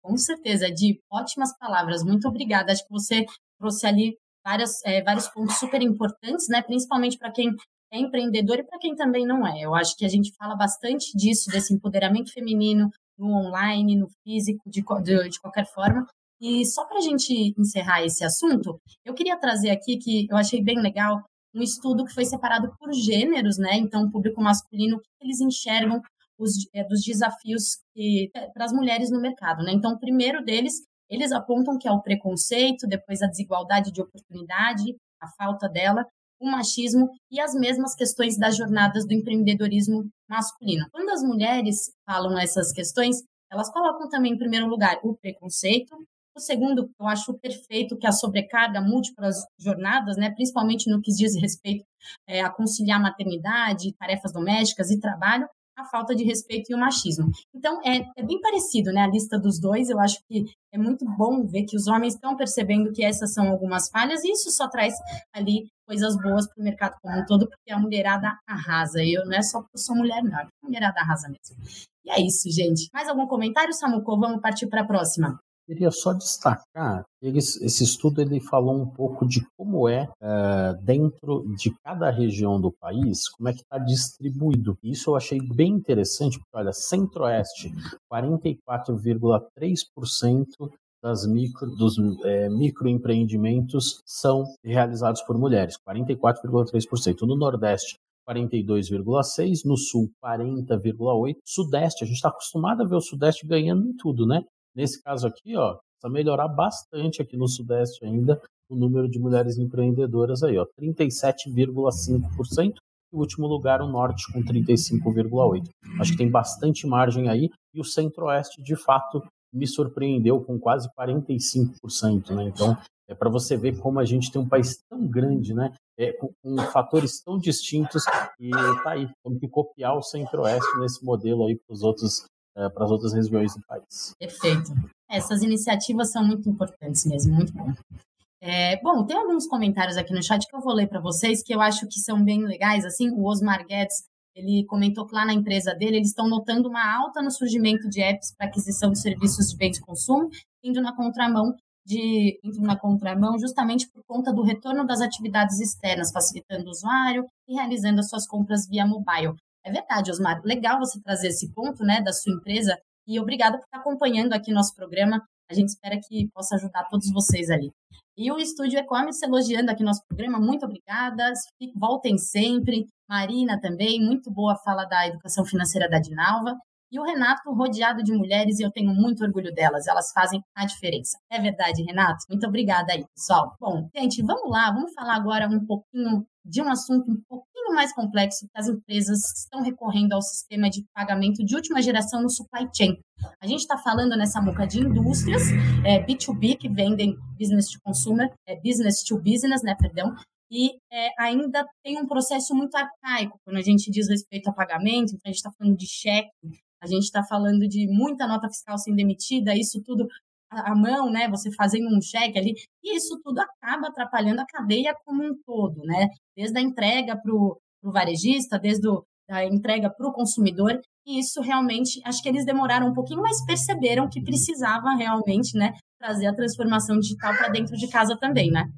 Com certeza, de ótimas palavras. Muito obrigada. Acho que você trouxe ali várias, é, vários pontos super importantes, né? Principalmente para quem é empreendedor e para quem também não é. Eu acho que a gente fala bastante disso, desse empoderamento feminino no online, no físico, de, de, de qualquer forma. E só para a gente encerrar esse assunto, eu queria trazer aqui que eu achei bem legal um estudo que foi separado por gêneros, né? Então, o público masculino, que eles enxergam os, é, dos desafios é, para as mulheres no mercado, né? Então, o primeiro deles, eles apontam que é o preconceito, depois a desigualdade de oportunidade, a falta dela, o machismo e as mesmas questões das jornadas do empreendedorismo masculino. Quando as mulheres falam essas questões, elas colocam também em primeiro lugar o preconceito. O segundo, eu acho perfeito que a sobrecarga, múltiplas jornadas, né, principalmente no que diz respeito é, a conciliar maternidade, tarefas domésticas e trabalho, a falta de respeito e o machismo. Então, é, é, bem parecido, né, a lista dos dois. Eu acho que é muito bom ver que os homens estão percebendo que essas são algumas falhas e isso só traz ali coisas boas para o mercado como um todo, porque a mulherada arrasa. Eu não é só porque eu sou mulher, não. A mulherada arrasa mesmo. E é isso, gente. Mais algum comentário, Samuco? Vamos partir para a próxima. Queria só destacar, eles, esse estudo ele falou um pouco de como é, é dentro de cada região do país, como é que está distribuído. Isso eu achei bem interessante, porque olha, Centro-Oeste, 44,3% das micro, dos é, microempreendimentos são realizados por mulheres, 44,3%. No Nordeste, 42,6%, no Sul, 40,8%, Sudeste, a gente está acostumado a ver o Sudeste ganhando em tudo, né? Nesse caso aqui, ó, precisa melhorar bastante aqui no Sudeste ainda o número de mulheres empreendedoras aí, ó, 37,5%. E o último lugar, o Norte, com 35,8%. Acho que tem bastante margem aí. E o Centro-Oeste, de fato, me surpreendeu com quase 45%, né? Então, é para você ver como a gente tem um país tão grande, né? É, com, com, fatores tão distintos e tá aí, temos que copiar o Centro-Oeste nesse modelo aí para os outros é, para as outras regiões do país. Perfeito. Essas iniciativas são muito importantes mesmo, muito bom. É, bom, tem alguns comentários aqui no chat que eu vou ler para vocês que eu acho que são bem legais. Assim, o Osmar Guedes ele comentou que lá na empresa dele eles estão notando uma alta no surgimento de apps para aquisição de serviços de bens de consumo, indo na contramão de indo na contramão justamente por conta do retorno das atividades externas, facilitando o usuário e realizando as suas compras via mobile. É verdade, Osmar. Legal você trazer esse ponto, né, da sua empresa. E obrigada por estar acompanhando aqui nosso programa. A gente espera que possa ajudar todos vocês ali. E o Estúdio E-Commerce elogiando aqui nosso programa. Muito obrigada. Voltem sempre. Marina também. Muito boa fala da educação financeira da Dinalva. E o Renato, rodeado de mulheres, e eu tenho muito orgulho delas, elas fazem a diferença. É verdade, Renato? Muito obrigada aí, pessoal. Bom, gente, vamos lá, vamos falar agora um pouquinho de um assunto um pouquinho mais complexo que as empresas estão recorrendo ao sistema de pagamento de última geração no supply chain. A gente está falando nessa moca de indústrias é, B2B que vendem business to consumer, é, business to business, né, perdão, e é, ainda tem um processo muito arcaico quando a gente diz respeito a pagamento, então a gente está falando de cheque, a gente está falando de muita nota fiscal sendo emitida, isso tudo à mão, né? Você fazendo um cheque ali, e isso tudo acaba atrapalhando a cadeia como um todo, né? Desde a entrega para o varejista, desde a entrega para o consumidor. E isso realmente, acho que eles demoraram um pouquinho, mas perceberam que precisava realmente, né, trazer a transformação digital para dentro de casa também, né?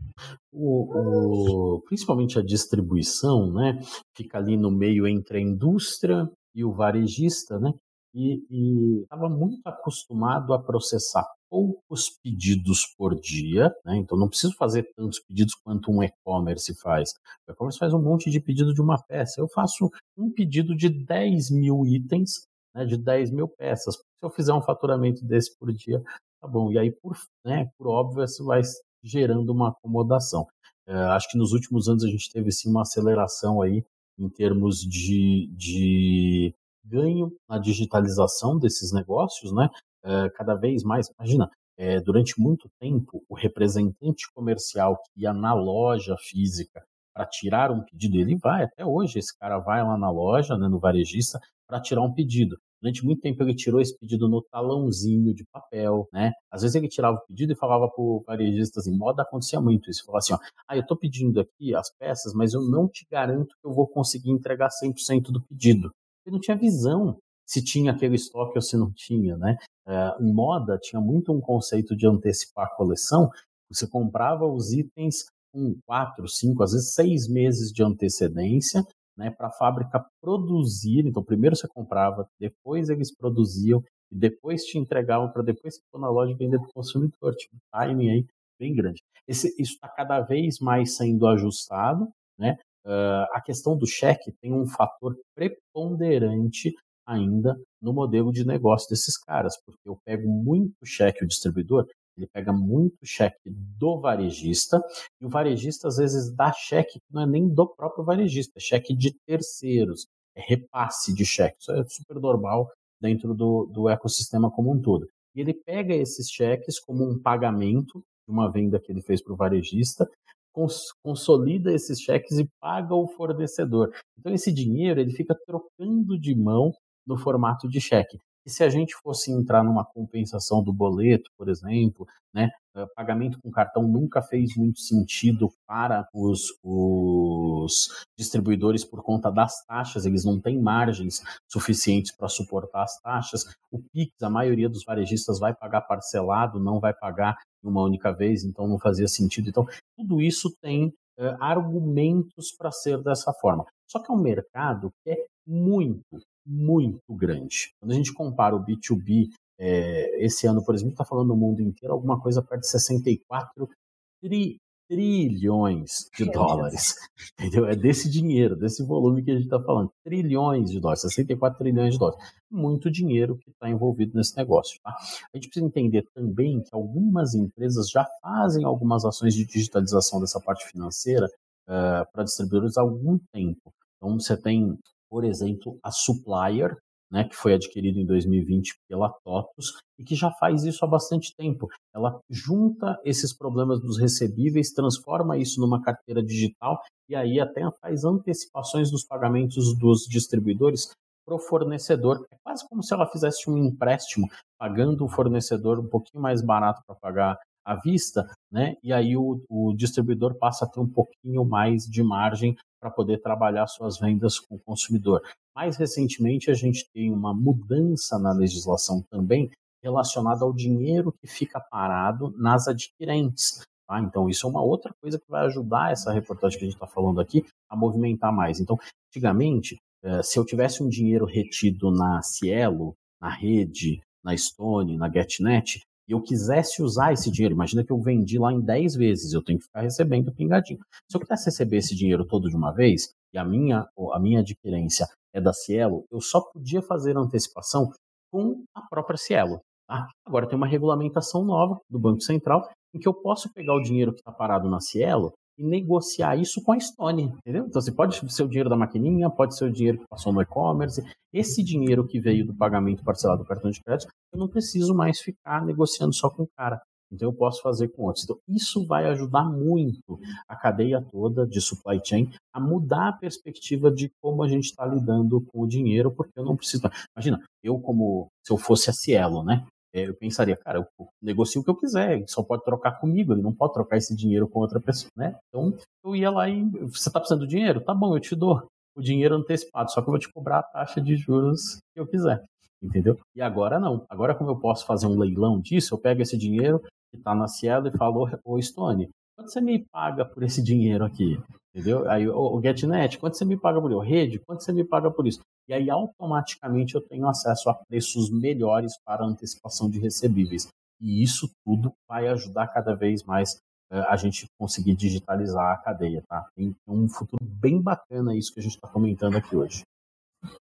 O, o, principalmente a distribuição, né, fica ali no meio entre a indústria e o varejista, né, e estava muito acostumado a processar poucos pedidos por dia, né? então não preciso fazer tantos pedidos quanto um e-commerce faz. O e-commerce faz um monte de pedido de uma peça. Eu faço um pedido de 10 mil itens, né, de 10 mil peças. Se eu fizer um faturamento desse por dia, tá bom. E aí, por, né, por óbvio, isso vai gerando uma acomodação. É, acho que nos últimos anos a gente teve sim uma aceleração aí em termos de, de ganho na digitalização desses negócios, né? É, cada vez mais, imagina, é, durante muito tempo, o representante comercial que ia na loja física para tirar um pedido, ele vai, até hoje, esse cara vai lá na loja, né, no varejista, para tirar um pedido. Durante muito tempo ele tirou esse pedido no talãozinho de papel, né? Às vezes ele tirava o pedido e falava para o varejista assim, moda acontecia muito isso, falava assim, ó, ah, eu estou pedindo aqui as peças, mas eu não te garanto que eu vou conseguir entregar 100% do pedido. Ele não tinha visão se tinha aquele estoque ou se não tinha, né? É, em moda tinha muito um conceito de antecipar a coleção. Você comprava os itens com quatro, cinco, às vezes seis meses de antecedência, né, para a fábrica produzir. Então, primeiro você comprava, depois eles produziam e depois te entregavam para depois você na loja e vender para o consumidor. Tinha um timing aí bem grande. Esse, isso está cada vez mais sendo ajustado, né? Uh, a questão do cheque tem um fator preponderante ainda no modelo de negócio desses caras, porque eu pego muito cheque, o distribuidor, ele pega muito cheque do varejista, e o varejista às vezes dá cheque que não é nem do próprio varejista, é cheque de terceiros, é repasse de cheque. Isso é super normal dentro do, do ecossistema como um todo. E ele pega esses cheques como um pagamento de uma venda que ele fez para o varejista, cons consolida esses cheques e paga o fornecedor. Então esse dinheiro ele fica trocando de mão no formato de cheque. E se a gente fosse entrar numa compensação do boleto, por exemplo, né, eh, pagamento com cartão nunca fez muito sentido para os, os distribuidores por conta das taxas, eles não têm margens suficientes para suportar as taxas. O PIX, a maioria dos varejistas vai pagar parcelado, não vai pagar uma única vez, então não fazia sentido. Então, tudo isso tem uh, argumentos para ser dessa forma. Só que é um mercado que é muito, muito grande. Quando a gente compara o B2B, é, esse ano, por exemplo, está falando no mundo inteiro, alguma coisa perto de 64 tri, trilhões de dólares. Entendeu? É desse dinheiro, desse volume que a gente está falando. Trilhões de dólares, 64 trilhões de dólares. Muito dinheiro que está envolvido nesse negócio. Tá? A gente precisa entender também que algumas empresas já fazem algumas ações de digitalização dessa parte financeira uh, para distribuidores há algum tempo. Então, você tem por exemplo, a Supplier, né, que foi adquirida em 2020 pela TOTUS e que já faz isso há bastante tempo. Ela junta esses problemas dos recebíveis, transforma isso numa carteira digital e aí até faz antecipações dos pagamentos dos distribuidores para o fornecedor. É quase como se ela fizesse um empréstimo, pagando o fornecedor um pouquinho mais barato para pagar à vista, né? E aí o, o distribuidor passa a ter um pouquinho mais de margem para poder trabalhar suas vendas com o consumidor. Mais recentemente, a gente tem uma mudança na legislação também relacionada ao dinheiro que fica parado nas adquirentes. Tá? Então, isso é uma outra coisa que vai ajudar essa reportagem que a gente está falando aqui a movimentar mais. Então, antigamente, eh, se eu tivesse um dinheiro retido na Cielo, na rede, na Stone, na GetNet, e eu quisesse usar esse dinheiro, imagina que eu vendi lá em 10 vezes, eu tenho que ficar recebendo pingadinho. Se eu quisesse receber esse dinheiro todo de uma vez, e a minha, a minha adquirência é da Cielo, eu só podia fazer antecipação com a própria Cielo. Tá? Agora tem uma regulamentação nova do Banco Central em que eu posso pegar o dinheiro que está parado na Cielo e negociar isso com a Stone, entendeu? Então, você pode ser o dinheiro da maquininha, pode ser o dinheiro que passou no e-commerce. Esse dinheiro que veio do pagamento parcelado do cartão de crédito, eu não preciso mais ficar negociando só com o cara. Então, eu posso fazer com outros. Então, isso vai ajudar muito a cadeia toda de supply chain a mudar a perspectiva de como a gente está lidando com o dinheiro, porque eu não preciso. Imagina, eu, como se eu fosse a Cielo, né? É, eu pensaria, cara, eu negocio o que eu quiser, ele só pode trocar comigo, ele não pode trocar esse dinheiro com outra pessoa, né? Então eu ia lá e você está precisando de dinheiro? Tá bom, eu te dou. o dinheiro antecipado, só que eu vou te cobrar a taxa de juros que eu quiser, entendeu? E agora não. Agora, como eu posso fazer um leilão disso, eu pego esse dinheiro que está na Cielo e falo, ô Stone, quanto você me paga por esse dinheiro aqui? Entendeu? Aí o GetNet, quanto você me paga por isso? Rede, quanto você me paga por isso? E aí automaticamente eu tenho acesso a preços melhores para antecipação de recebíveis. E isso tudo vai ajudar cada vez mais uh, a gente conseguir digitalizar a cadeia, tá? Tem um futuro bem bacana isso que a gente está comentando aqui hoje.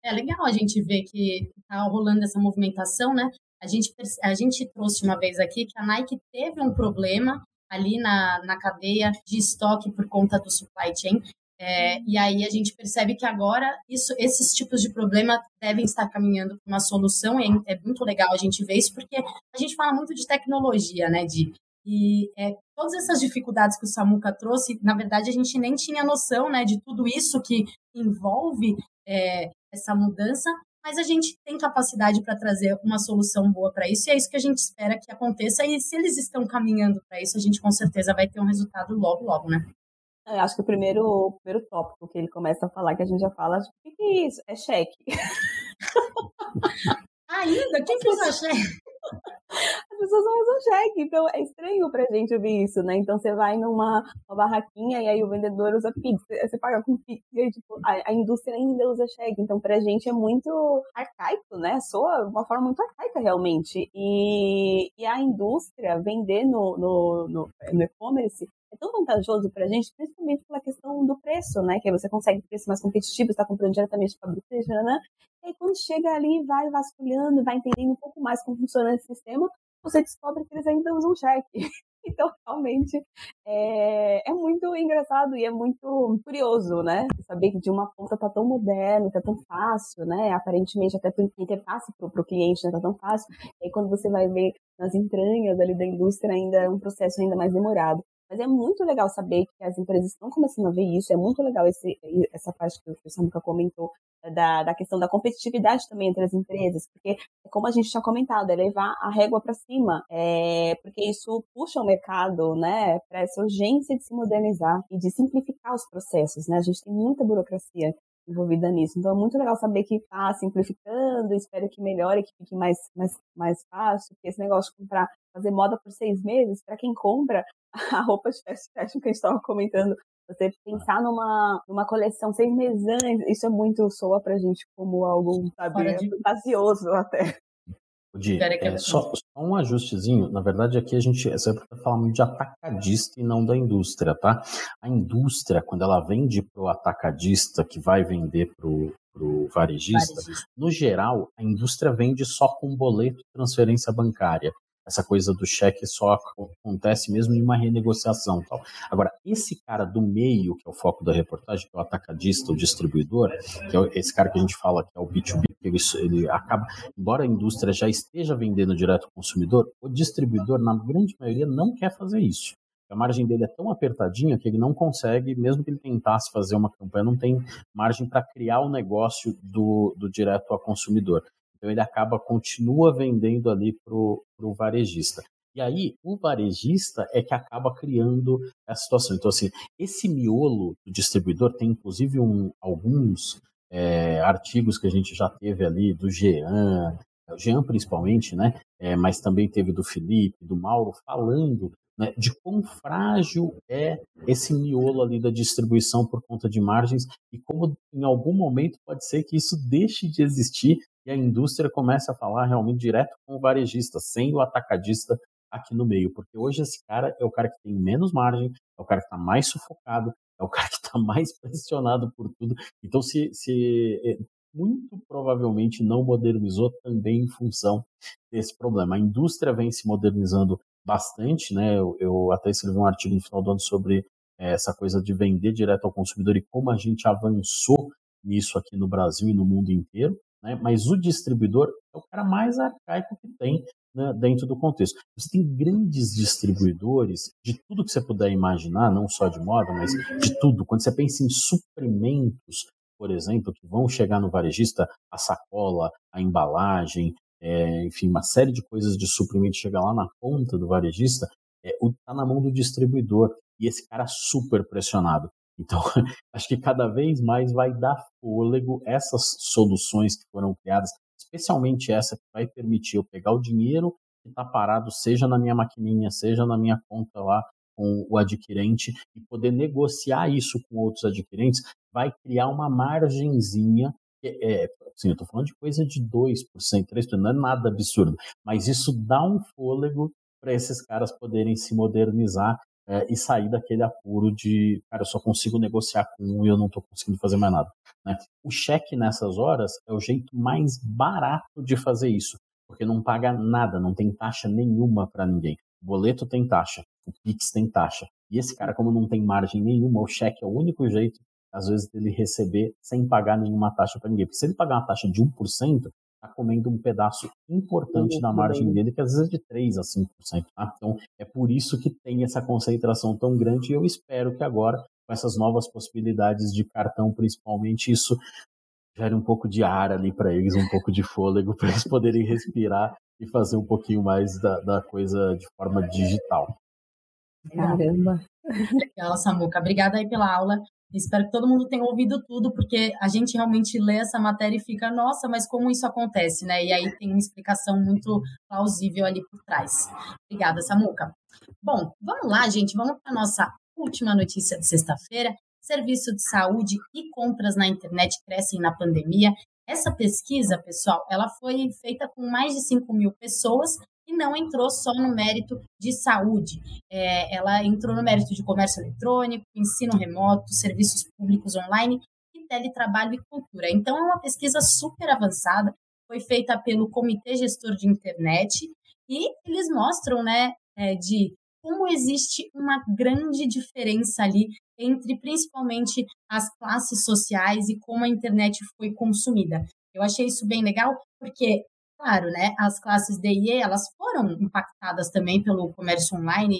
É legal a gente ver que está rolando essa movimentação, né? A gente, a gente trouxe uma vez aqui que a Nike teve um problema ali na, na cadeia de estoque por conta do supply chain. É, e aí a gente percebe que agora isso, esses tipos de problema devem estar caminhando para uma solução. E é, é muito legal a gente ver isso, porque a gente fala muito de tecnologia, né? De, e é, todas essas dificuldades que o Samuca trouxe, na verdade, a gente nem tinha noção né, de tudo isso que envolve é, essa mudança, mas a gente tem capacidade para trazer uma solução boa para isso e é isso que a gente espera que aconteça. E se eles estão caminhando para isso, a gente com certeza vai ter um resultado logo, logo, né? Eu acho que o primeiro, o primeiro tópico que ele começa a falar, que a gente já fala, o que, que é isso? É cheque. Ainda? Quem que usa cheque? As pessoas não usam cheque, então é estranho pra gente ouvir isso, né? Então você vai numa barraquinha e aí o vendedor usa Pix, você paga com Pix, e aí, tipo, a, a, indústria ainda usa cheque, então pra gente é muito arcaico, né? Soa uma forma muito arcaica realmente. E, e a indústria vender no, no, no, no e-commerce é tão vantajoso para a gente, principalmente pela questão do preço, né? Que aí você consegue preço mais competitivo, está comprando diretamente a fabricante, né? E aí, quando chega ali, vai vasculhando, vai entendendo um pouco mais como funciona esse sistema, você descobre que eles ainda usam cheque. Então, realmente, é, é, muito engraçado e é muito curioso, né? Saber que de uma ponta tá tão moderno, tá tão fácil, né? Aparentemente, até por interface pro, pro cliente, né? Tá tão fácil. E aí, quando você vai ver nas entranhas ali da indústria, ainda é um processo ainda mais demorado. Mas é muito legal saber que as empresas estão começando a ver isso, é muito legal esse, essa parte que o Samuca comentou, da, da questão da competitividade também entre as empresas, porque, como a gente tinha comentado, é levar a régua para cima, é, porque isso puxa o mercado né, para essa urgência de se modernizar e de simplificar os processos. Né? A gente tem muita burocracia envolvida nisso. Então é muito legal saber que está simplificando, espero que melhore, que fique mais, mais, mais fácil, porque esse negócio de comprar, fazer moda por seis meses, para quem compra a roupa de fast fashion que a gente estava comentando, você pensar numa, numa coleção seis meses antes, isso é muito soa pra gente como algo, sabe, fantasioso até. Di, é, só, só, um ajustezinho. Na verdade, aqui a gente sempre está falando de atacadista e não da indústria, tá? A indústria, quando ela vende para o atacadista que vai vender para o varejista, varejista, no geral, a indústria vende só com boleto e transferência bancária essa coisa do cheque só acontece mesmo em uma renegociação tal. Agora, esse cara do meio, que é o foco da reportagem, que é o atacadista, o distribuidor, que é esse cara que a gente fala que é o B2B, ele, ele acaba, embora a indústria já esteja vendendo direto ao consumidor, o distribuidor, na grande maioria, não quer fazer isso. A margem dele é tão apertadinha que ele não consegue, mesmo que ele tentasse fazer uma campanha, não tem margem para criar o negócio do, do direto ao consumidor. Então ele acaba, continua vendendo ali para o varejista. E aí, o varejista é que acaba criando essa situação. Então, assim, esse miolo do distribuidor tem, inclusive, um, alguns é, artigos que a gente já teve ali do Jean, Jean principalmente, né? É, mas também teve do Felipe, do Mauro, falando né, de quão frágil é esse miolo ali da distribuição por conta de margens e como em algum momento pode ser que isso deixe de existir e a indústria começa a falar realmente direto com o varejista, sem o atacadista aqui no meio, porque hoje esse cara é o cara que tem menos margem, é o cara que está mais sufocado, é o cara que está mais pressionado por tudo. Então, se, se é, muito provavelmente não modernizou também em função desse problema. A indústria vem se modernizando bastante, né? Eu, eu até escrevi um artigo no final do ano sobre é, essa coisa de vender direto ao consumidor e como a gente avançou nisso aqui no Brasil e no mundo inteiro né? mas o distribuidor é o cara mais arcaico que tem né, dentro do contexto. Você tem grandes distribuidores de tudo que você puder imaginar, não só de moda, mas de tudo. Quando você pensa em suprimentos, por exemplo, que vão chegar no varejista, a sacola, a embalagem, é, enfim, uma série de coisas de suprimento chega lá na ponta do varejista, está é, tá na mão do distribuidor. E esse cara super pressionado. Então, acho que cada vez mais vai dar fôlego essas soluções que foram criadas, especialmente essa que vai permitir eu pegar o dinheiro que está parado, seja na minha maquininha, seja na minha conta lá com o adquirente, e poder negociar isso com outros adquirentes, vai criar uma margenzinha. É, assim, eu estou falando de coisa de 2%, 3%, não é nada absurdo, mas isso dá um fôlego para esses caras poderem se modernizar é, e sair daquele apuro de, cara, eu só consigo negociar com um e eu não estou conseguindo fazer mais nada. Né? O cheque nessas horas é o jeito mais barato de fazer isso, porque não paga nada, não tem taxa nenhuma para ninguém. O boleto tem taxa, o Pix tem taxa. E esse cara, como não tem margem nenhuma, o cheque é o único jeito, às vezes, dele receber sem pagar nenhuma taxa para ninguém. Porque se ele pagar uma taxa de 1%, está comendo um pedaço importante da margem dele, que às vezes é de 3% a 5%. Tá? Então, é por isso que tem essa concentração tão grande e eu espero que agora, com essas novas possibilidades de cartão, principalmente, isso gere um pouco de ar ali para eles, um pouco de fôlego, para eles poderem respirar e fazer um pouquinho mais da, da coisa de forma digital. Caramba! Legal, Samuca. Obrigada aí pela aula. Espero que todo mundo tenha ouvido tudo, porque a gente realmente lê essa matéria e fica, nossa, mas como isso acontece, né? E aí tem uma explicação muito plausível ali por trás. Obrigada, Samuca. Bom, vamos lá, gente, vamos para a nossa última notícia de sexta-feira. Serviço de saúde e compras na internet crescem na pandemia. Essa pesquisa, pessoal, ela foi feita com mais de 5 mil pessoas não entrou só no mérito de saúde. É, ela entrou no mérito de comércio eletrônico, ensino remoto, serviços públicos online e teletrabalho e cultura. Então, é uma pesquisa super avançada, foi feita pelo Comitê Gestor de Internet e eles mostram, né, é, de como existe uma grande diferença ali entre principalmente as classes sociais e como a internet foi consumida. Eu achei isso bem legal, porque claro, né, as classes D e E, elas foram impactadas também pelo comércio online,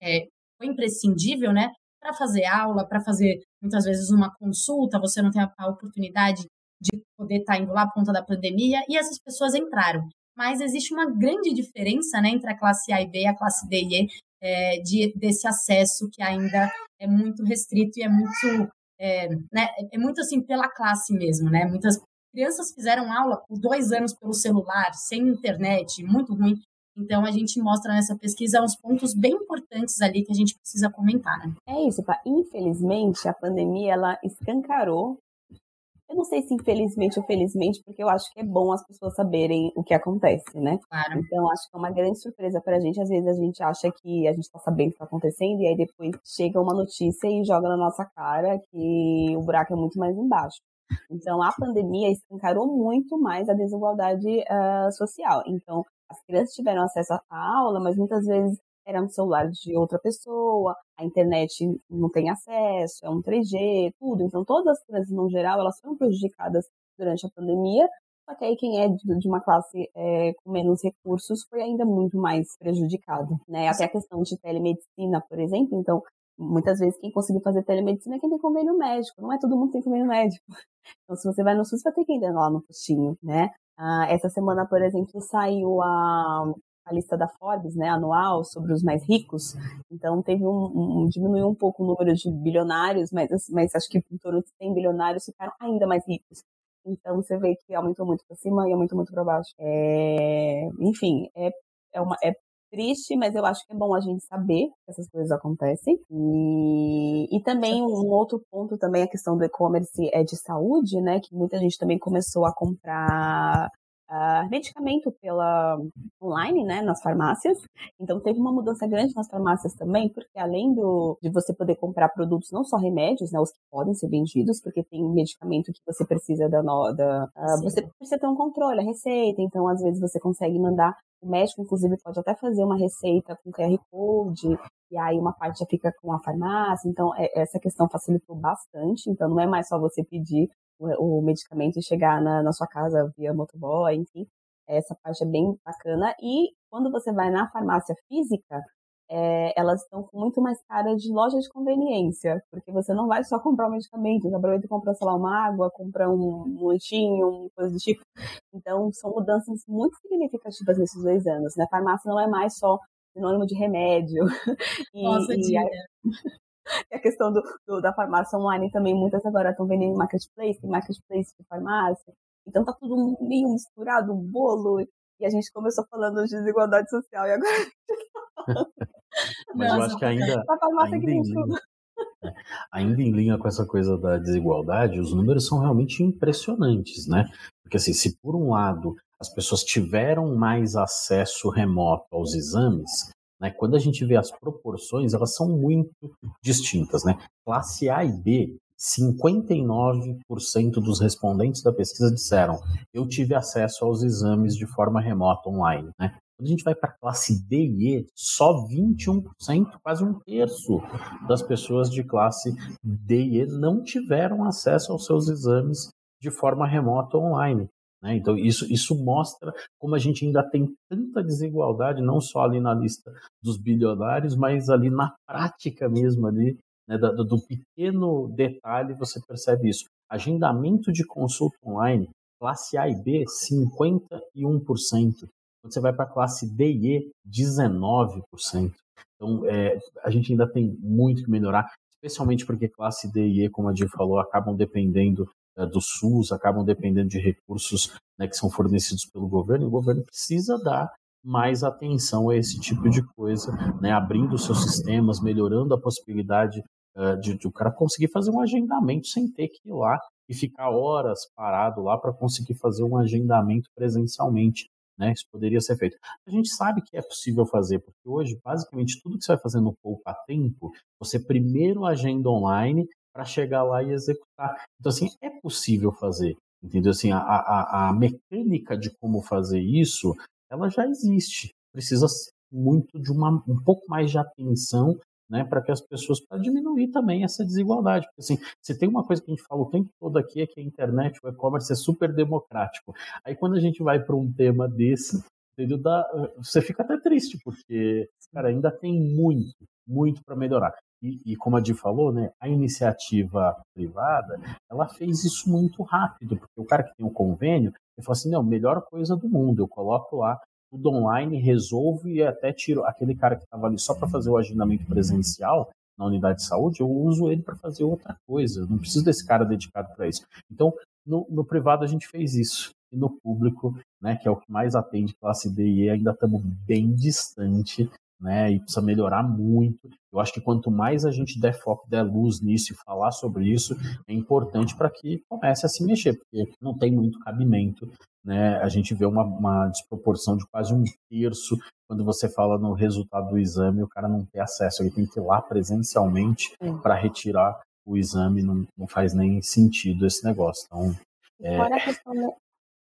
é, é foi imprescindível, né, para fazer aula, para fazer muitas vezes uma consulta, você não tem a, a oportunidade de poder estar tá indo lá por conta da pandemia, e essas pessoas entraram. Mas existe uma grande diferença né, entre a classe A e B e a classe D e E, é, de, desse acesso que ainda é muito restrito e é muito, é, né, é muito assim pela classe mesmo, né? Muitas crianças fizeram aula por dois anos pelo celular, sem internet, muito ruim. Então, a gente mostra nessa pesquisa uns pontos bem importantes ali que a gente precisa comentar, né? É isso, pá. Infelizmente, a pandemia, ela escancarou. Eu não sei se infelizmente ou felizmente, porque eu acho que é bom as pessoas saberem o que acontece, né? Claro. Então, acho que é uma grande surpresa pra gente. Às vezes a gente acha que a gente tá sabendo o que tá acontecendo, e aí depois chega uma notícia e joga na nossa cara que o buraco é muito mais embaixo. Então, a pandemia escancarou muito mais a desigualdade uh, social. Então, as crianças tiveram acesso à aula, mas muitas vezes era no celular de outra pessoa, a internet não tem acesso, é um 3G, tudo. Então, todas as crianças, no geral, elas foram prejudicadas durante a pandemia, só que aí quem é de uma classe é, com menos recursos foi ainda muito mais prejudicado, né? Até a questão de telemedicina, por exemplo. Então, muitas vezes quem conseguiu fazer telemedicina é quem tem convênio médico. Não é todo mundo que tem convênio médico. Então, se você vai no SUS, vai ter que ir lá no postinho, né? Ah, essa semana, por exemplo, saiu a, a lista da Forbes, né, anual, sobre os mais ricos. Então, teve um, um diminuiu um pouco o número de bilionários, mas, mas acho que em torno de 100 bilionários ficaram ainda mais ricos. Então, você vê que aumentou muito para cima e aumentou muito para baixo. É, enfim, é, é, uma, é triste, mas eu acho que é bom a gente saber que essas coisas acontecem. E, e também um outro ponto também a questão do e-commerce é de saúde, né? Que muita gente também começou a comprar uh, medicamento pela online, né, nas farmácias. Então teve uma mudança grande nas farmácias também, porque além do, de você poder comprar produtos, não só remédios, né, os que podem ser vendidos, porque tem medicamento que você precisa da, da uh, você precisa ter um controle, a receita. Então às vezes você consegue mandar o médico, inclusive, pode até fazer uma receita com QR Code, e aí uma parte já fica com a farmácia. Então, é, essa questão facilitou bastante. Então, não é mais só você pedir o, medicamento e chegar na, na sua casa via motoboy, enfim. Essa parte é bem bacana. E quando você vai na farmácia física, é, elas estão com muito mais cara de loja de conveniência, porque você não vai só comprar um medicamento, você aproveita e compra, sei lá, uma água, compra um, um lanchinho, uma coisa do tipo. Então, são mudanças muito significativas nesses dois anos, né? A farmácia não é mais só sinônimo de remédio. e, Nossa, e, a questão do, do, da farmácia online também, muitas agora estão vendendo em marketplace, tem marketplace de farmácia. Então tá tudo meio misturado, um bolo. E a gente começou falando de desigualdade social e agora. Mas Nossa, eu acho que ainda. A farmácia ainda que tem tudo. É, ainda em linha com essa coisa da desigualdade, os números são realmente impressionantes, né? Porque assim, se por um lado as pessoas tiveram mais acesso remoto aos exames, né, quando a gente vê as proporções, elas são muito distintas. Né? Classe A e B, 59% dos respondentes da pesquisa disseram eu tive acesso aos exames de forma remota online. Né? Quando a gente vai para a classe D e E, só 21%, quase um terço das pessoas de classe D e E não tiveram acesso aos seus exames de forma remota online. Né? Então, isso, isso mostra como a gente ainda tem tanta desigualdade, não só ali na lista dos bilionários, mas ali na prática mesmo, ali, né? do, do pequeno detalhe, você percebe isso. Agendamento de consulta online, classe A e B, 51%. Quando você vai para a classe D e E, 19%. Então, é, a gente ainda tem muito que melhorar, especialmente porque classe D e E, como a Di falou, acabam dependendo do SUS, acabam dependendo de recursos né, que são fornecidos pelo governo, e o governo precisa dar mais atenção a esse tipo de coisa, né, abrindo seus sistemas, melhorando a possibilidade uh, de, de o cara conseguir fazer um agendamento sem ter que ir lá e ficar horas parado lá para conseguir fazer um agendamento presencialmente. Né? Isso poderia ser feito. A gente sabe que é possível fazer, porque hoje, basicamente, tudo que você vai fazer no poupa tempo, você primeiro agenda online para chegar lá e executar. Então, assim, é possível fazer, entendeu? Assim, a, a, a mecânica de como fazer isso, ela já existe. Precisa muito de uma, um pouco mais de atenção né, para que as pessoas, para diminuir também essa desigualdade. Porque, assim, se tem uma coisa que a gente fala o tempo todo aqui é que a internet, o e-commerce é super democrático. Aí quando a gente vai para um tema desse, entendeu? Dá, você fica até triste, porque, cara, ainda tem muito, muito para melhorar. E, e, como a Di falou, né, a iniciativa privada, ela fez isso muito rápido, porque o cara que tem um convênio, ele falou assim, não, melhor coisa do mundo, eu coloco lá tudo online, resolvo e até tiro aquele cara que estava ali só para fazer o agendamento presencial na unidade de saúde, eu uso ele para fazer outra coisa, não preciso desse cara dedicado para isso. Então, no, no, privado a gente fez isso, e no público, né, que é o que mais atende classe D e E, ainda estamos bem distante né? E precisa melhorar muito. Eu acho que quanto mais a gente der foco, der luz nisso e falar sobre isso, é importante para que comece a se mexer, porque não tem muito cabimento, né? A gente vê uma, uma desproporção de quase um terço quando você fala no resultado do exame, o cara não tem acesso, ele tem que ir lá presencialmente para retirar o exame, não, não faz nem sentido esse negócio. Então, é... Fora a questão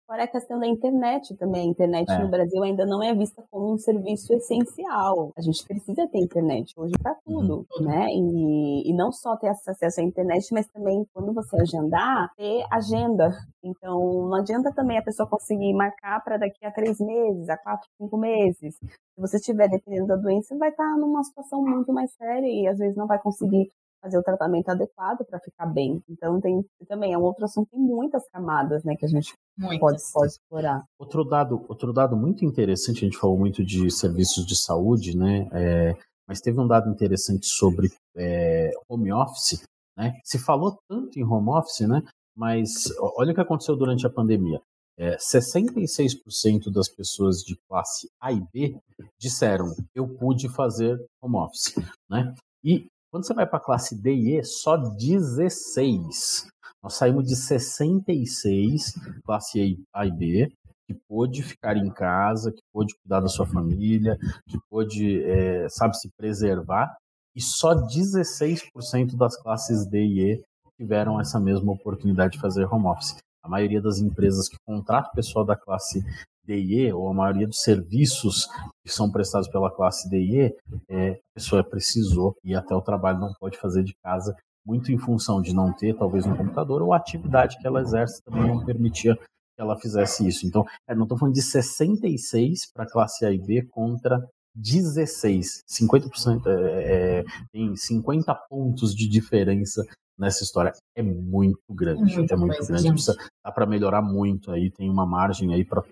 Fora a questão da internet também. A internet é. no Brasil ainda não é vista como um serviço essencial. A gente precisa ter internet hoje para tudo, uhum. né? E, e, não só ter acesso à internet, mas também quando você agendar, ter agenda. Então, não adianta também a pessoa conseguir marcar para daqui a três meses, a quatro, cinco meses. Se você estiver dependendo da doença, vai estar numa situação muito mais séria e às vezes não vai conseguir fazer o tratamento adequado para ficar bem. Então tem também é um outro assunto tem muitas camadas, né, que a gente pode, pode explorar. Outro dado, outro dado muito interessante, a gente falou muito de serviços de saúde, né, é, mas teve um dado interessante sobre é, home office, né? Se falou tanto em home office, né? Mas olha o que aconteceu durante a pandemia. É, 66% das pessoas de classe A e B disseram eu pude fazer home office, né? E quando você vai para a classe D e E, só 16. Nós saímos de 66, classe A e B, que pôde ficar em casa, que pôde cuidar da sua família, que pôde, é, sabe, se preservar, e só 16% das classes D e E tiveram essa mesma oportunidade de fazer home office. A maioria das empresas que contratam pessoal da classe DE, ou a maioria dos serviços que são prestados pela classe DE, é, a pessoa precisou ir até o trabalho, não pode fazer de casa, muito em função de não ter talvez um computador, ou a atividade que ela exerce também não permitia que ela fizesse isso. Então, é, não estou falando de 66 para a classe A e B contra 16, 50%, é, é, tem 50 pontos de diferença nessa história. É muito grande, muito é muito grande. Precisa, dá para melhorar muito aí, tem uma margem aí para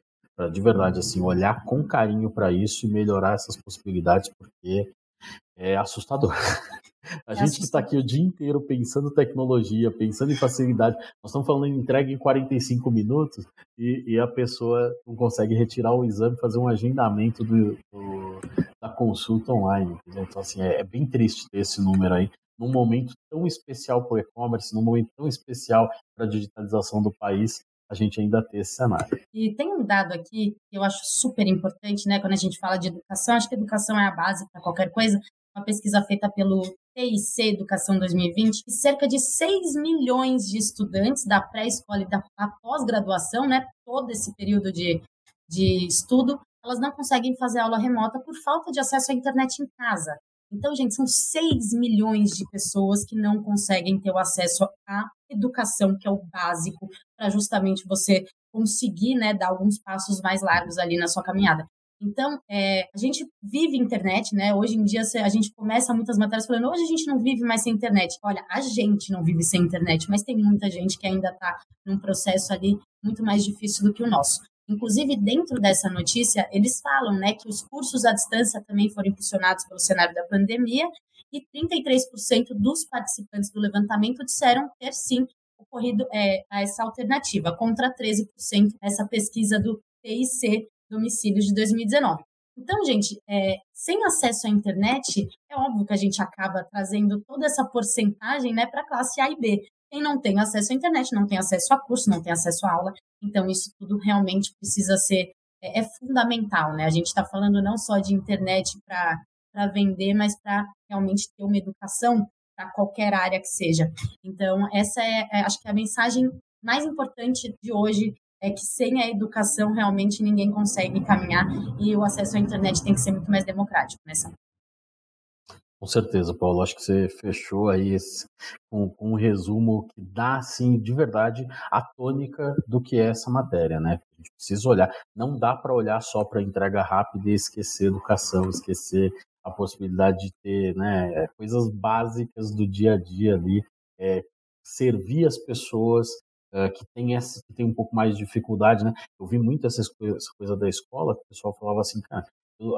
de verdade assim olhar com carinho para isso e melhorar essas possibilidades porque é assustador. A gente que está aqui o dia inteiro pensando tecnologia, pensando em facilidade, nós estamos falando em entrega em 45 minutos e, e a pessoa não consegue retirar o exame, fazer um agendamento do, do, da consulta online. Então, assim, é, é bem triste ter esse número aí, num momento tão especial para o e-commerce, num momento tão especial para a digitalização do país, a gente ainda ter esse cenário. E tem um dado aqui que eu acho super importante, né? Quando a gente fala de educação, acho que educação é a base para qualquer coisa. Uma pesquisa feita pelo TIC Educação 2020, que cerca de 6 milhões de estudantes da pré-escola e da pós-graduação, né? Todo esse período de, de estudo, elas não conseguem fazer aula remota por falta de acesso à internet em casa. Então, gente, são 6 milhões de pessoas que não conseguem ter o acesso à educação, que é o básico, para justamente você conseguir né, dar alguns passos mais largos ali na sua caminhada. Então, é, a gente vive internet, né? Hoje em dia a gente começa muitas matérias falando, hoje a gente não vive mais sem internet. Olha, a gente não vive sem internet, mas tem muita gente que ainda está num processo ali muito mais difícil do que o nosso. Inclusive, dentro dessa notícia, eles falam né, que os cursos à distância também foram impulsionados pelo cenário da pandemia e 33% dos participantes do levantamento disseram ter sim ocorrido é, essa alternativa, contra 13% nessa pesquisa do TIC Domicílios de 2019. Então, gente, é, sem acesso à internet, é óbvio que a gente acaba trazendo toda essa porcentagem né, para a classe A e B. Quem não tem acesso à internet, não tem acesso a curso, não tem acesso à aula. Então, isso tudo realmente precisa ser é, é fundamental, né? A gente está falando não só de internet para vender, mas para realmente ter uma educação para qualquer área que seja. Então, essa é, é, acho que a mensagem mais importante de hoje é que sem a educação realmente ninguém consegue caminhar e o acesso à internet tem que ser muito mais democrático nessa. Né, com certeza, Paulo. Acho que você fechou aí esse, com, com, um resumo que dá, assim, de verdade, a tônica do que é essa matéria, né? A gente precisa olhar. Não dá para olhar só para entrega rápida e esquecer educação, esquecer a possibilidade de ter né, coisas básicas do dia a dia ali, é, servir as pessoas uh, que têm essa, que tem um pouco mais de dificuldade, né? Eu vi muito essas coisas, essa coisa da escola, que o pessoal falava assim, cara,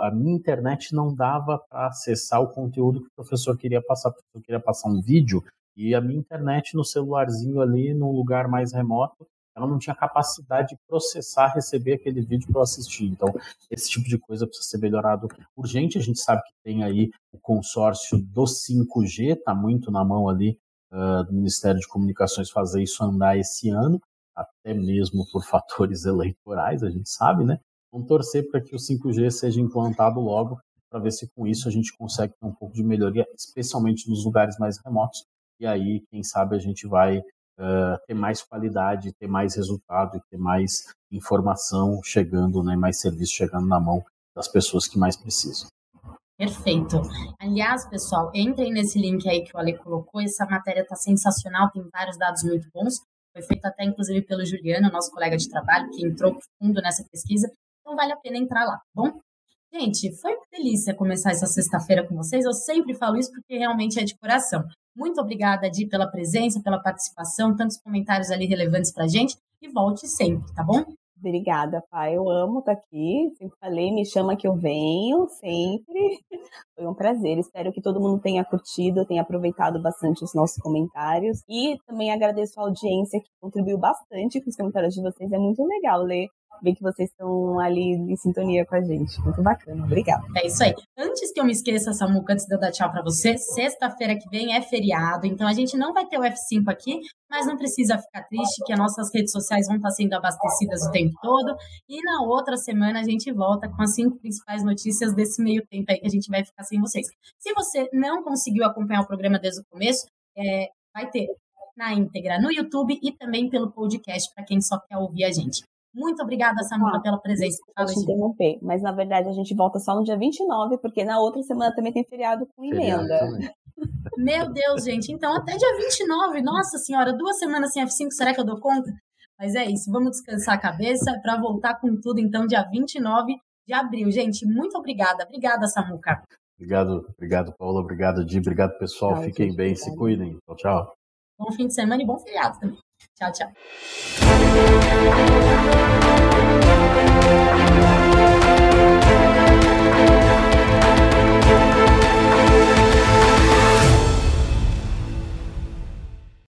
a minha internet não dava para acessar o conteúdo que o professor queria passar. O professor queria passar um vídeo e a minha internet no celularzinho ali, num lugar mais remoto, ela não tinha capacidade de processar, receber aquele vídeo para eu assistir. Então, esse tipo de coisa precisa ser melhorado urgente. A gente sabe que tem aí o consórcio do 5G, está muito na mão ali uh, do Ministério de Comunicações fazer isso andar esse ano, até mesmo por fatores eleitorais, a gente sabe, né? Vamos torcer para que o 5G seja implantado logo, para ver se com isso a gente consegue ter um pouco de melhoria, especialmente nos lugares mais remotos. E aí, quem sabe, a gente vai uh, ter mais qualidade, ter mais resultado ter mais informação chegando, né, mais serviço chegando na mão das pessoas que mais precisam. Perfeito. Aliás, pessoal, entrem nesse link aí que o Ale colocou. Essa matéria está sensacional, tem vários dados muito bons. Foi feito até, inclusive, pelo Juliano, nosso colega de trabalho, que entrou fundo nessa pesquisa. Então vale a pena entrar lá, tá bom? Gente, foi uma delícia começar essa sexta-feira com vocês. Eu sempre falo isso porque realmente é de coração. Muito obrigada, Di, pela presença, pela participação, tantos comentários ali relevantes pra gente. E volte sempre, tá bom? Obrigada, pai. Eu amo estar tá aqui. Sempre falei, me chama que eu venho, sempre. Foi um prazer. Espero que todo mundo tenha curtido, tenha aproveitado bastante os nossos comentários. E também agradeço a audiência que contribuiu bastante com os comentários de vocês. É muito legal ler ver que vocês estão ali em sintonia com a gente. Muito bacana. Obrigada. É isso aí. Antes que eu me esqueça, Samuca, antes de eu dar tchau para você, sexta-feira que vem é feriado, então a gente não vai ter o F5 aqui, mas não precisa ficar triste, que as nossas redes sociais vão estar sendo abastecidas o tempo todo. E na outra semana a gente volta com as cinco principais notícias desse meio tempo aí que a gente vai ficar sem vocês. Se você não conseguiu acompanhar o programa desde o começo, é, vai ter na íntegra no YouTube e também pelo podcast para quem só quer ouvir a gente. Muito obrigada, Samula, ah, pela presença. Fala, te interromper, mas na verdade a gente volta só no dia 29, porque na outra semana também tem feriado com emenda. Meu Deus, gente. Então, até dia 29, nossa senhora, duas semanas sem F5, será que eu dou conta? Mas é isso, vamos descansar a cabeça para voltar com tudo, então, dia 29 de abril. Gente, muito obrigada. Obrigada, Samuca. Obrigado, obrigado, Paula. Obrigado, Di. Obrigado, pessoal. Tchau, Fiquem gente, bem, obrigado. se cuidem. Tchau, tchau. Bom fim de semana e bom feriado também. 나 왔.